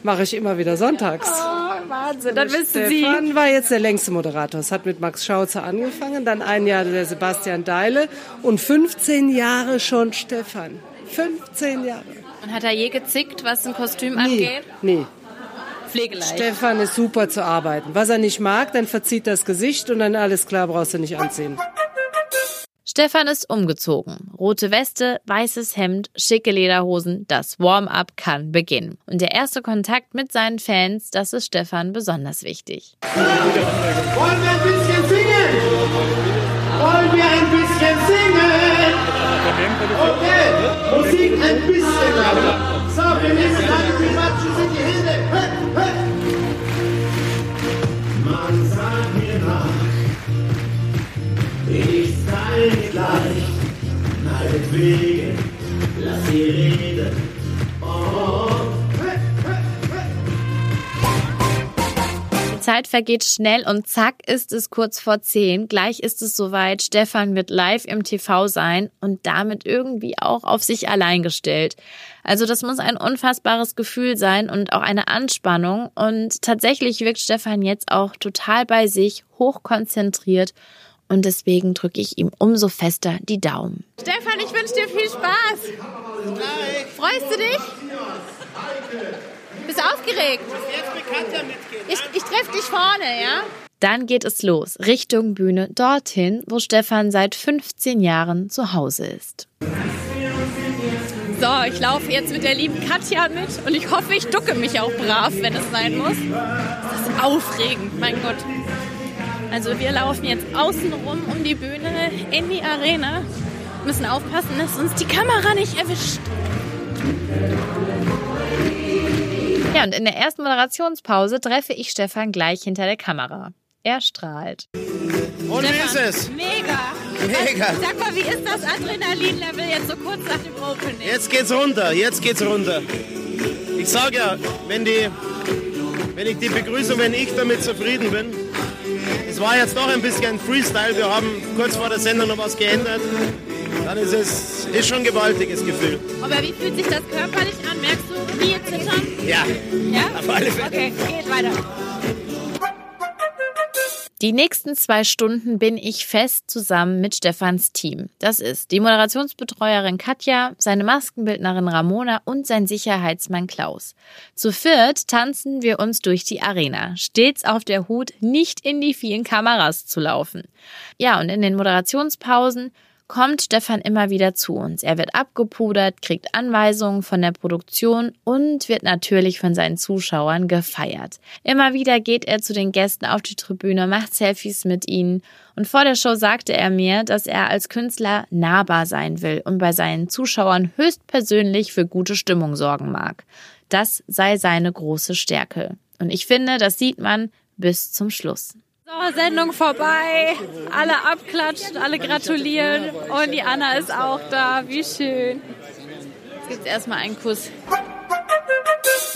Mache ich immer wieder sonntags. Oh, Wahnsinn, dann wissen Sie. Stefan war jetzt der längste Moderator. Es hat mit Max Schauzer angefangen, dann ein Jahr der Sebastian Deile und 15 Jahre schon Stefan. 15 Jahre. Und hat er je gezickt, was ein Kostüm angeht? Nee. Pflegeleicht. Stefan ist super zu arbeiten. Was er nicht mag, dann verzieht das Gesicht und dann alles klar, brauchst du nicht anziehen. Stefan ist umgezogen. Rote Weste, weißes Hemd, schicke Lederhosen. Das Warm-up kann beginnen. Und der erste Kontakt mit seinen Fans, das ist Stefan besonders wichtig. Wollen wir ein bisschen singen? Wollen wir ein bisschen singen? Okay, Musik ein bisschen. So, wir nehmen in die Meinetwegen, lass sie reden. Die Zeit vergeht schnell und zack ist es kurz vor zehn. Gleich ist es soweit. Stefan wird live im TV sein und damit irgendwie auch auf sich allein gestellt. Also das muss ein unfassbares Gefühl sein und auch eine Anspannung. Und tatsächlich wirkt Stefan jetzt auch total bei sich, hochkonzentriert und deswegen drücke ich ihm umso fester die Daumen. Stefan, ich wünsche dir viel Spaß. Freust du dich? Bist du aufgeregt? Ich, ich treffe dich vorne, ja? Dann geht es los, Richtung Bühne, dorthin, wo Stefan seit 15 Jahren zu Hause ist. So, ich laufe jetzt mit der lieben Katja mit und ich hoffe, ich ducke mich auch brav, wenn es sein muss. Das ist aufregend, mein Gott. Also wir laufen jetzt außen rum um die Bühne in die Arena. Müssen aufpassen, dass uns die Kamera nicht erwischt. Ja, und in der ersten Moderationspause treffe ich Stefan gleich hinter der Kamera. Er strahlt. Und wie ist es? Mega. Mega. Sag mal, wie ist das Adrenalin-Level jetzt so kurz nach dem Opening? Jetzt geht's runter, jetzt geht's runter. Ich sag ja, wenn die, wenn ich die Begrüßung, wenn ich damit zufrieden bin, war jetzt noch ein bisschen Freestyle, wir haben kurz vor der Sendung noch was geändert, dann ist es ist schon ein gewaltiges Gefühl. Aber wie fühlt sich das körperlich an? Merkst du wie zittern? Ja, Ja? auf alle Fälle. Okay, geht weiter. Die nächsten zwei Stunden bin ich fest zusammen mit Stefans Team. Das ist die Moderationsbetreuerin Katja, seine Maskenbildnerin Ramona und sein Sicherheitsmann Klaus. Zu viert tanzen wir uns durch die Arena, stets auf der Hut, nicht in die vielen Kameras zu laufen. Ja, und in den Moderationspausen kommt Stefan immer wieder zu uns. Er wird abgepudert, kriegt Anweisungen von der Produktion und wird natürlich von seinen Zuschauern gefeiert. Immer wieder geht er zu den Gästen auf die Tribüne, macht Selfies mit ihnen und vor der Show sagte er mir, dass er als Künstler nahbar sein will und bei seinen Zuschauern höchstpersönlich für gute Stimmung sorgen mag. Das sei seine große Stärke. Und ich finde, das sieht man bis zum Schluss. So, Sendung vorbei. Alle abklatschen, alle gratulieren. Und die Anna ist auch da. Wie schön. Jetzt gibt's erstmal einen Kuss.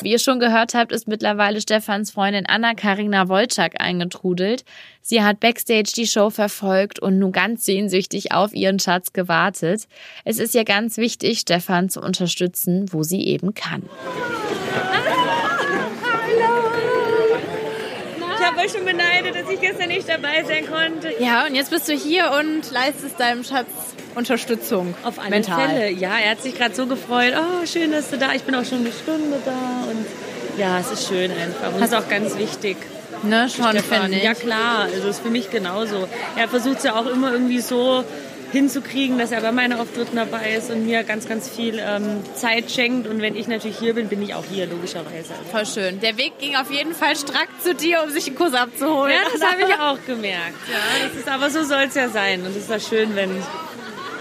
Wie ihr schon gehört habt, ist mittlerweile Stefans Freundin Anna-Karina Wolczak eingetrudelt. Sie hat backstage die Show verfolgt und nun ganz sehnsüchtig auf ihren Schatz gewartet. Es ist ihr ganz wichtig, Stefan zu unterstützen, wo sie eben kann. Ich euch schon beneidet, dass ich gestern nicht dabei sein konnte. Ja, und jetzt bist du hier und leistest deinem Schatz Unterstützung. Auf alle Mental. Fälle. Ja, er hat sich gerade so gefreut. Oh, schön, dass du da. Ich bin auch schon eine Stunde da und ja, es ist schön einfach. Und das ist auch ganz wichtig. Ne, schon, finde ich. Ja klar, also ist für mich genauso. Er versucht es ja auch immer irgendwie so hinzukriegen, dass er bei meinen Auftritten dabei ist und mir ganz, ganz viel ähm, Zeit schenkt. Und wenn ich natürlich hier bin, bin ich auch hier, logischerweise. Voll schön. Der Weg ging auf jeden Fall strack zu dir, um sich einen Kuss abzuholen. Ja, das habe ich auch gemerkt. Ja, das ist, aber so soll es ja sein. Und es ist ja schön, wenn,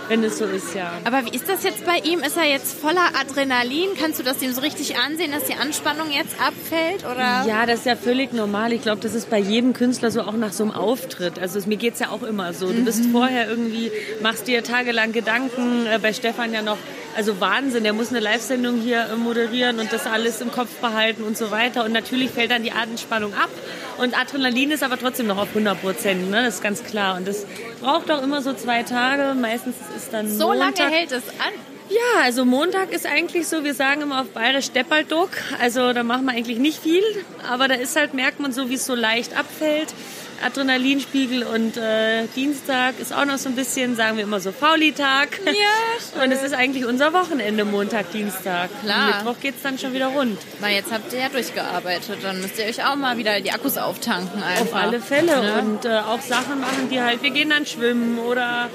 wenn es so ist, ja. Aber wie ist das jetzt bei ihm? Ist er jetzt voller Adrenalin? Kannst du das ihm so richtig ansehen, dass die Anspannung jetzt abfällt? Oder? Ja, das ist ja völlig normal. Ich glaube, das ist bei jedem Künstler so auch nach so einem Auftritt. Also es, mir geht's ja auch immer so. Du bist Mhm. vorher irgendwie, machst dir tagelang Gedanken. Äh, bei Stefan ja noch, also Wahnsinn. Der muss eine Live-Sendung hier äh, moderieren und das alles im Kopf behalten und so weiter. Und natürlich fällt dann die Anspannung ab. Und Adrenalin ist aber trotzdem noch auf 100 Prozent. Ne? Das ist ganz klar. Und das braucht auch immer so zwei Tage. Meistens ist dann So Montag. lange hält es an. Ja, also Montag ist eigentlich so, wir sagen immer auf Bayerisch Steppaldog. Also da machen wir eigentlich nicht viel, aber da ist halt, merkt man so, wie es so leicht abfällt. Adrenalinspiegel und äh, Dienstag ist auch noch so ein bisschen, sagen wir immer so, Fauli-Tag. Ja, Und es ist eigentlich unser Wochenende, Montag, Dienstag. Klar. Und Mittwoch geht's dann schon wieder rund. Weil jetzt habt ihr ja durchgearbeitet. Dann müsst ihr euch auch mal wieder die Akkus auftanken. Einfach. Auf alle Fälle. Ne? Und äh, auch Sachen machen, die halt, wir gehen dann schwimmen oder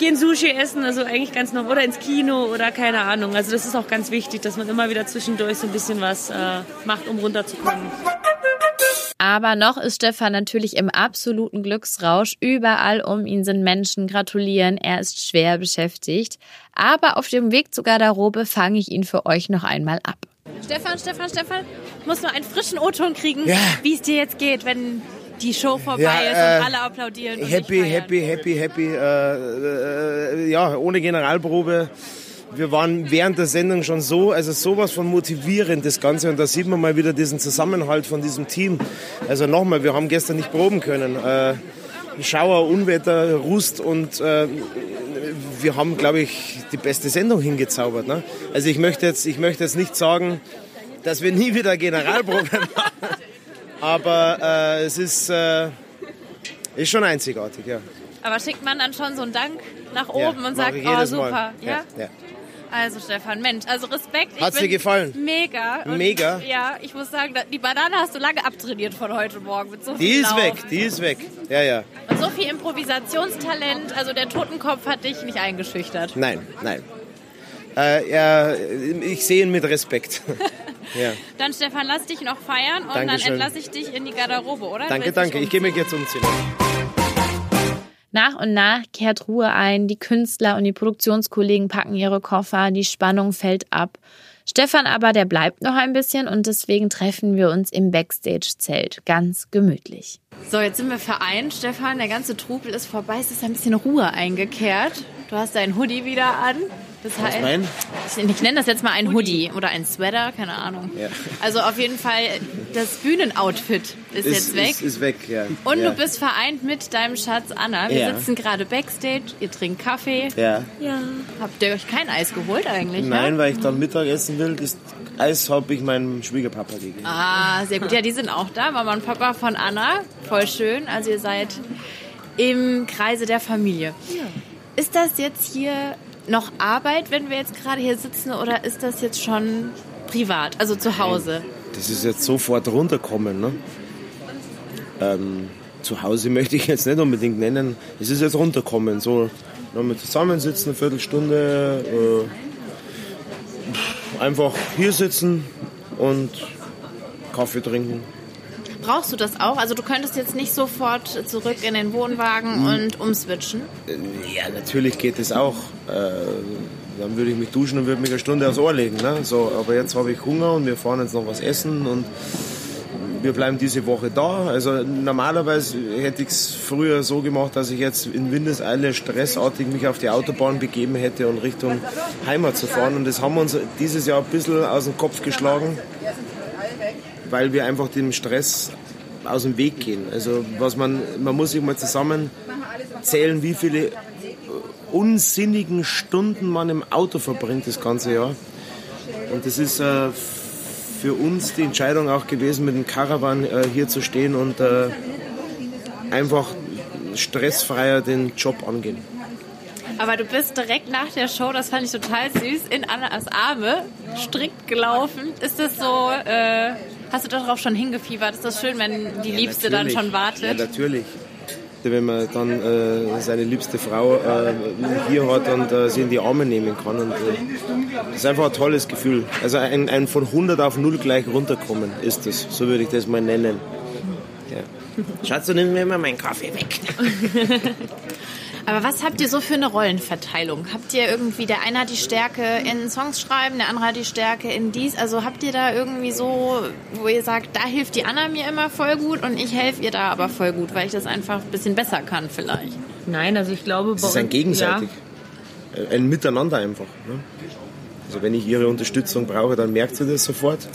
gehen Sushi essen, also eigentlich ganz normal, oder ins Kino oder keine Ahnung. Also das ist auch ganz wichtig, dass man immer wieder zwischendurch so ein bisschen was äh, macht, um runterzukommen. Aber noch ist Stefan natürlich im absoluten Glücksrausch. Überall um ihn sind Menschen gratulieren. Er ist schwer beschäftigt. Aber auf dem Weg zur Garderobe fange ich ihn für euch noch einmal ab. Stefan, Stefan, Stefan, ich muss nur einen frischen O-Ton kriegen, Ja. wie es dir jetzt geht, wenn die Show vorbei Ja, ist äh, und alle applaudieren. Happy, happy, happy, happy. Äh, äh, ja, ohne Generalprobe. Wir waren während der Sendung schon so, also sowas von motivierend das Ganze und da sieht man mal wieder diesen Zusammenhalt von diesem Team. Also nochmal, wir haben gestern nicht proben können. Äh, Schauer, Unwetter, Rust und äh, wir haben, glaube ich, die beste Sendung hingezaubert. Ne? Also ich möchte, jetzt, ich möchte jetzt nicht sagen, dass wir nie wieder Generalprobe machen, aber äh, es ist, äh, ist schon einzigartig, ja. Aber schickt man dann schon so einen Dank nach Ja, oben und mach sagt, ich oh super. Ja? ja. Also Stefan, Mensch, also Respekt. Hat's dir gefallen? Mega. Und Mega? Ja, ich muss sagen, die Banane hast du lange abtrainiert von heute Morgen. Mit so Die ist Lauf. weg, die ist weg. Ja, ja. Und so viel Improvisationstalent. Also der Totenkopf hat dich nicht eingeschüchtert. Nein, nein. Äh, ja, ich sehe ihn mit Respekt. ja. Dann Stefan, lass dich noch feiern und Dankeschön. dann entlasse ich dich in die Garderobe, oder? Danke, danke. Ich gehe mich jetzt umziehen. Nach und nach kehrt Ruhe ein, die Künstler und die Produktionskollegen packen ihre Koffer, die Spannung fällt ab. Stefan aber, der bleibt noch ein bisschen und deswegen treffen wir uns im Backstage-Zelt, ganz gemütlich. So, jetzt sind wir vereint, Stefan. Der ganze Trubel ist vorbei. Es ist ein bisschen Ruhe eingekehrt. Du hast deinen Hoodie wieder an. Das Was heißt, mein? ich, ich nenne das jetzt mal ein Hoodie oder ein Sweater, keine Ahnung. Ja. Also auf jeden Fall, das Bühnenoutfit ist, jetzt weg. Ist, ist weg, ja. Und ja. du bist vereint mit deinem Schatz Anna. Wir Ja. sitzen gerade Backstage, ihr trinkt Kaffee. Ja. Ja. Habt ihr euch kein Eis geholt eigentlich? Nein, ne? weil ich dann Mittag essen will. Das Eis habe ich meinem Schwiegerpapa gegeben. Ah, sehr gut. Ja, die sind auch da. Mama und Papa von Anna. Voll schön. Also ihr seid im Kreise der Familie. Ist das jetzt hier noch Arbeit, wenn wir jetzt gerade hier sitzen, oder ist das jetzt schon privat, also zu Hause? Das ist jetzt sofort runterkommen. Ne? Ähm, zu Hause möchte ich jetzt nicht unbedingt nennen. Es ist jetzt runterkommen. So nochmal zusammensitzen, eine Viertelstunde. Äh, einfach hier sitzen und Kaffee trinken. Brauchst du das auch? Also du könntest jetzt nicht sofort zurück in den Wohnwagen Mhm. und umswitchen. Ja, natürlich geht es auch. Äh, dann würde ich mich duschen und würde mich eine Stunde aufs Ohr legen. Ne? So, aber jetzt habe ich Hunger und wir fahren jetzt noch was essen und wir bleiben diese Woche da. Also normalerweise hätte ich es früher so gemacht, dass ich jetzt in Windeseile stressartig mich auf die Autobahn begeben hätte und Richtung Heimat zu fahren. Und das haben wir uns dieses Jahr ein bisschen aus dem Kopf geschlagen, weil wir einfach dem Stress aus dem Weg gehen. Also was man, man muss sich mal zusammen zählen, wie viele äh, unsinnigen Stunden man im Auto verbringt das ganze Jahr. Und das ist äh, für uns die Entscheidung auch gewesen, mit dem Caravan äh, hier zu stehen und äh, einfach stressfreier den Job angehen. Aber du bist direkt nach der Show, das fand ich total süß, in Annas Arme strikt gelaufen. Ist das so, äh, hast du darauf schon hingefiebert? Ist das schön, wenn die Liebste dann schon wartet? Ja, natürlich. Wenn man dann äh, seine liebste Frau äh, hier hat und äh, sie in die Arme nehmen kann. Und, äh, das ist einfach ein tolles Gefühl. Also ein, ein von 100 auf 0 gleich runterkommen ist das. So würde ich das mal nennen. Ja. Schatz, du nimmst mir immer meinen Kaffee weg. Aber was habt ihr so für eine Rollenverteilung? Habt ihr irgendwie, der eine hat die Stärke in Songs schreiben, der andere hat die Stärke in dies. Also habt ihr da irgendwie so, wo ihr sagt, da hilft die Anna mir immer voll gut und ich helfe ihr da aber voll gut, weil ich das einfach ein bisschen besser kann vielleicht? Nein, also ich glaube, Das ist ein gegenseitig. Ein Miteinander einfach. Ne? Also wenn ich ihre Unterstützung brauche, dann merkt sie das sofort.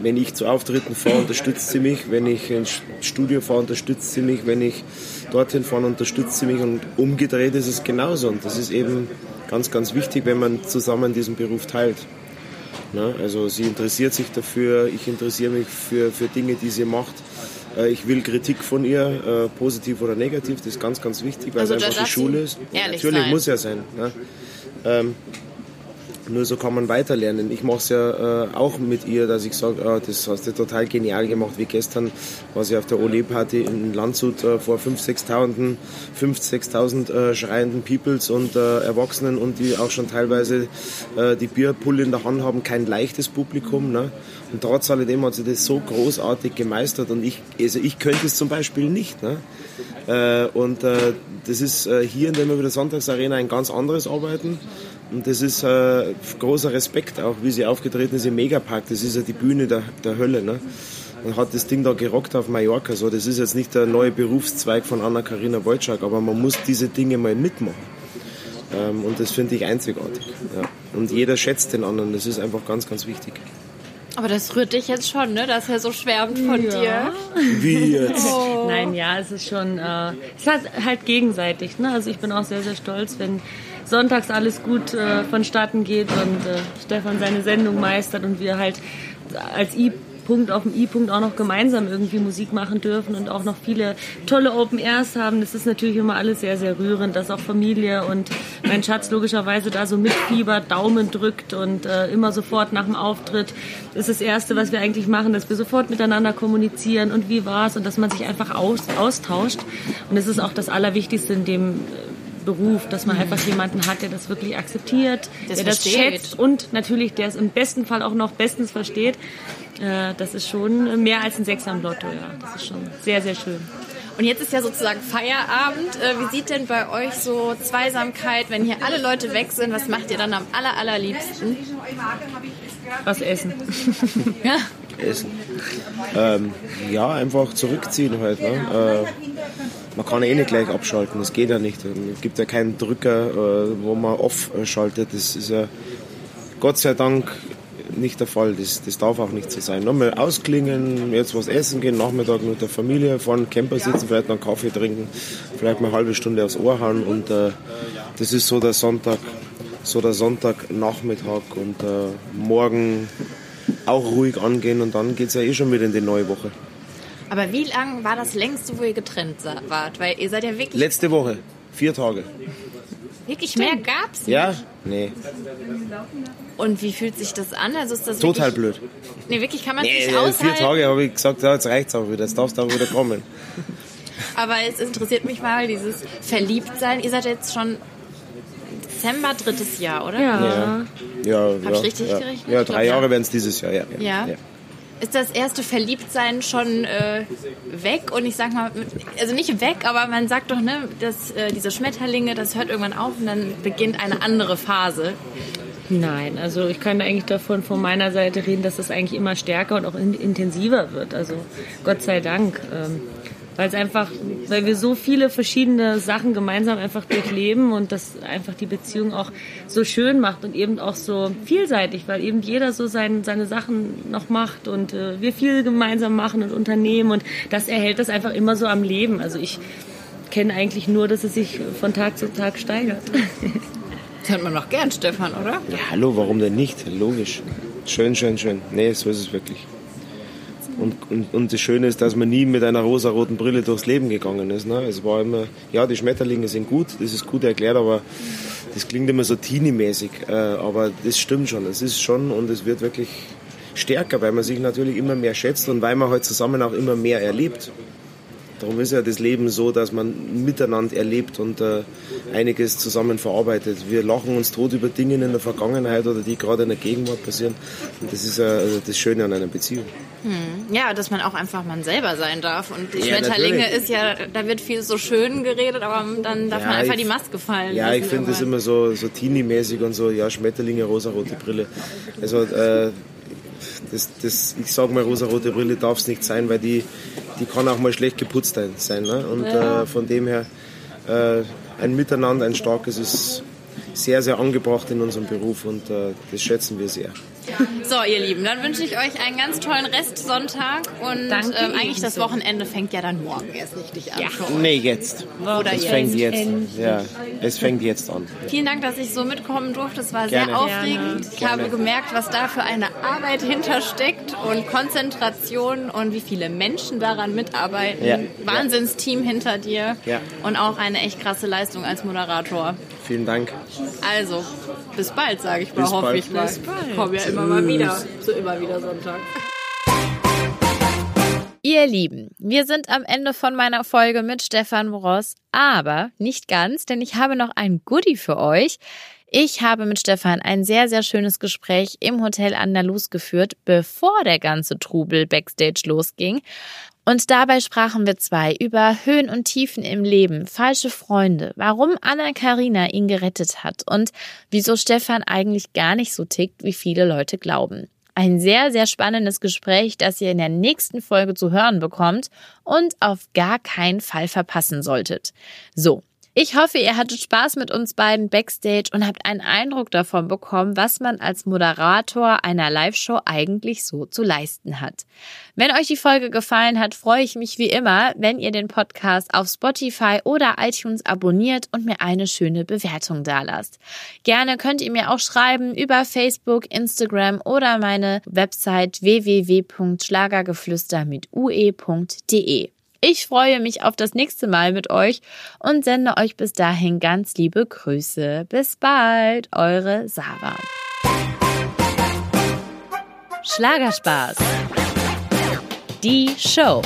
Wenn ich zu Auftritten fahre, unterstützt sie mich. Wenn ich ins Studio fahre, unterstützt sie mich. Wenn ich dorthin fahre, unterstützt sie mich. Und umgedreht ist es genauso. Und das ist eben ganz, ganz wichtig, wenn man zusammen diesen Beruf teilt. Ne? Also sie interessiert sich dafür, ich interessiere mich für, für Dinge, die sie macht. Äh, Ich will Kritik von ihr, äh, positiv oder negativ, das ist ganz, ganz wichtig, weil Also es einfach die Schule ist. ehrlich Natürlich sein. muss ja sein. Ne? Ähm, nur so kann man weiterlernen. Ich mache es ja äh, auch mit ihr, dass ich sage, ah, das hast du total genial gemacht, wie gestern war sie auf der Ole-Party in Landshut äh, vor 5.000, 6.000 5.000, 6.000 äh, schreienden Peoples und äh, Erwachsenen und die auch schon teilweise äh, die Bierpulle in der Hand haben, kein leichtes Publikum. Ne? Und trotz alledem hat sie das so großartig gemeistert und ich, also ich könnte es zum Beispiel nicht. Ne? Äh, und äh, das ist äh, hier in der Immer wieder Sonntagsarena ein ganz anderes Arbeiten. Und das ist äh, großer Respekt auch, wie sie aufgetreten ist im Megapark. Das ist ja die Bühne der, der Hölle. Ne? Und hat das Ding da gerockt auf Mallorca. So, das ist jetzt nicht der neue Berufszweig von Anna-Karina Wojcik, aber man muss diese Dinge mal mitmachen. Ähm, und das finde ich einzigartig. Ja. Und jeder schätzt den anderen. Das ist einfach ganz, ganz wichtig. Aber das rührt dich jetzt schon, ne? dass er so schwärmt von Ja. dir. Wie jetzt? Oh. Nein, ja, es ist schon, äh, es ist halt, halt gegenseitig. Ne? Also ich bin auch sehr, sehr stolz, wenn sonntags alles gut äh, vonstatten geht und äh, Stefan seine Sendung meistert und wir halt als Punkt auf dem I-Punkt auch noch gemeinsam irgendwie Musik machen dürfen und auch noch viele tolle Open Airs haben. Das ist natürlich immer alles sehr, sehr rührend, dass auch Familie und mein Schatz logischerweise da so mitfiebert, Daumen drückt und äh, immer sofort nach dem Auftritt ist das Erste, was wir eigentlich machen, dass wir sofort miteinander kommunizieren und wie war's und dass man sich einfach aus, austauscht. Und das ist auch das Allerwichtigste in dem äh, Beruf, dass man einfach jemanden hat, der das wirklich akzeptiert, Das der das versteht. schätzt und natürlich, der es im besten Fall auch noch bestens versteht. Äh, Das ist schon mehr als ein Sechser im Lotto, ja. Das ist schon sehr, sehr schön. Und jetzt ist ja sozusagen Feierabend. Äh, Wie sieht denn bei euch so Zweisamkeit, wenn hier alle Leute weg sind? Was macht ihr dann am aller, allerliebsten? Was essen. ja. Essen. Ähm, ja, einfach zurückziehen halt. Ne? Äh, man kann eh nicht gleich abschalten, das geht ja nicht. Es gibt ja keinen Drücker, äh, wo man off schaltet. Das ist ja Gott sei Dank nicht der Fall. Das, das darf auch nicht so sein. Nochmal ausklingen, jetzt was essen gehen, Nachmittag mit der Familie, vorne Camper sitzen, vielleicht noch einen Kaffee trinken, vielleicht mal eine halbe Stunde aufs Ohr hauen und äh, das ist so der Sonntag, so der Sonntagnachmittag und äh, morgen auch ruhig angehen und dann geht's ja eh schon wieder in die neue Woche. Aber wie lang war das längste, wo ihr getrennt wart? Weil ihr seid ja wirklich, Letzte Woche, vier Tage. wirklich mehr gab's. Ja? Nee, Und wie fühlt sich das an? Also ist das total wirklich, blöd. Nee, wirklich kann man es Nee, nicht vier aushalten. Tage habe ich gesagt, ja, jetzt reicht's auch wieder, jetzt darfst du auch wieder kommen. Aber es interessiert mich mal dieses Verliebtsein. Ihr seid jetzt schon Dezember drittes Jahr, oder? Ja, ja, Hab ja, ich richtig ja. gerechnet? Ja, drei ja. Jahre werden es dieses Jahr, ja. Ja. Ist das erste Verliebtsein schon äh, weg? Und ich sag mal, also nicht weg, aber man sagt doch, ne, dass äh, diese Schmetterlinge, das hört irgendwann auf und dann beginnt eine andere Phase. Nein, also ich kann eigentlich davon von meiner Seite reden, dass das eigentlich immer stärker und auch in, intensiver wird. Also Gott sei Dank. Ähm, weil es einfach, weil wir so viele verschiedene Sachen gemeinsam einfach durchleben und das einfach die Beziehung auch so schön macht und eben auch so vielseitig, weil eben jeder so sein, seine Sachen noch macht und äh, wir viel gemeinsam machen und unternehmen und das erhält das einfach immer so am Leben. Also ich kenne eigentlich nur, dass es sich von Tag zu Tag steigert. Das hört man doch gern, Stefan, oder? Ja, hallo, warum denn nicht? Logisch. Schön, schön, schön. Nee, so ist es wirklich. Und, und, und das Schöne ist, dass man nie mit einer rosaroten Brille durchs Leben gegangen ist. Ne? Es war immer, ja, die Schmetterlinge sind gut, das ist gut erklärt, aber das klingt immer so teenie-mäßig. Äh, aber das stimmt schon, es ist schon und es wird wirklich stärker, weil man sich natürlich immer mehr schätzt und weil man halt zusammen auch immer mehr erlebt. Darum ist ja das Leben so, dass man miteinander erlebt und äh, einiges zusammen verarbeitet. Wir lachen uns tot über Dinge in der Vergangenheit oder die gerade in der Gegenwart passieren. Und das ist ja also das Schöne an einer Beziehung. Hm. Ja, dass man auch einfach man selber sein darf. Und die Ja, Schmetterlinge ist ja, da wird viel so schön geredet, aber dann darf Ja, man einfach ich- die Maske fallen Ja, ich finde das immer so, so teenie-mäßig und so, ja, Schmetterlinge, rosarote Brille. Also, äh, das, das, ich sage mal, rosarote Brille darf es nicht sein, weil die, die kann auch mal schlecht geputzt sein. Ne? Und Ja. äh, von dem her, äh, ein Miteinander, ein starkes ist sehr, sehr angebracht in unserem Beruf und äh, das schätzen wir sehr. So, ihr Lieben, dann wünsche ich euch einen ganz tollen Restsonntag und Danke ähm, eigentlich das. Wochenende fängt ja dann morgen erst richtig an. euch. Nee, jetzt. Oder es jetzt. fängt jetzt. Ja, es fängt jetzt an. Vielen Dank, dass ich so mitkommen durfte. Es war Gerne. sehr aufregend. Gerne. Ich habe gemerkt, was da für eine Arbeit hintersteckt und Konzentration und wie viele Menschen daran mitarbeiten. Ja. Wahnsinnsteam hinter dir Ja. und auch eine echt krasse Leistung als Moderator. Vielen Dank. Also, bis bald, sage ich mal, Bis hoffe bald. ich mal. Bis bald. Komm ja immer mal wieder zu immer wieder Sonntag. Ihr Lieben, wir sind am Ende von meiner Folge mit Stefan Ross, aber nicht ganz, denn ich habe noch ein Goodie für euch. Ich habe mit Stefan ein sehr, sehr schönes Gespräch im Hotel Andalus geführt, bevor der ganze Trubel backstage losging. Und dabei sprachen wir zwei über Höhen und Tiefen im Leben, falsche Freunde, warum Anna Karina ihn gerettet hat und wieso Stefan eigentlich gar nicht so tickt, wie viele Leute glauben. Ein sehr, sehr spannendes Gespräch, das ihr in der nächsten Folge zu hören bekommt und auf gar keinen Fall verpassen solltet. So, Ich hoffe, ihr hattet Spaß mit uns beiden backstage und habt einen Eindruck davon bekommen, was man als Moderator einer Live-Show eigentlich so zu leisten hat. Wenn euch die Folge gefallen hat, freue ich mich wie immer, wenn ihr den Podcast auf Spotify oder iTunes abonniert und mir eine schöne Bewertung dalasst. Gerne könnt ihr mir auch schreiben über Facebook, Instagram oder meine Website www.schlagergeflüster mit ue.de. Ich freue mich auf das nächste Mal mit euch und sende euch bis dahin ganz liebe Grüße. Bis bald, eure Sarah. Schlagerspaß. Die Show.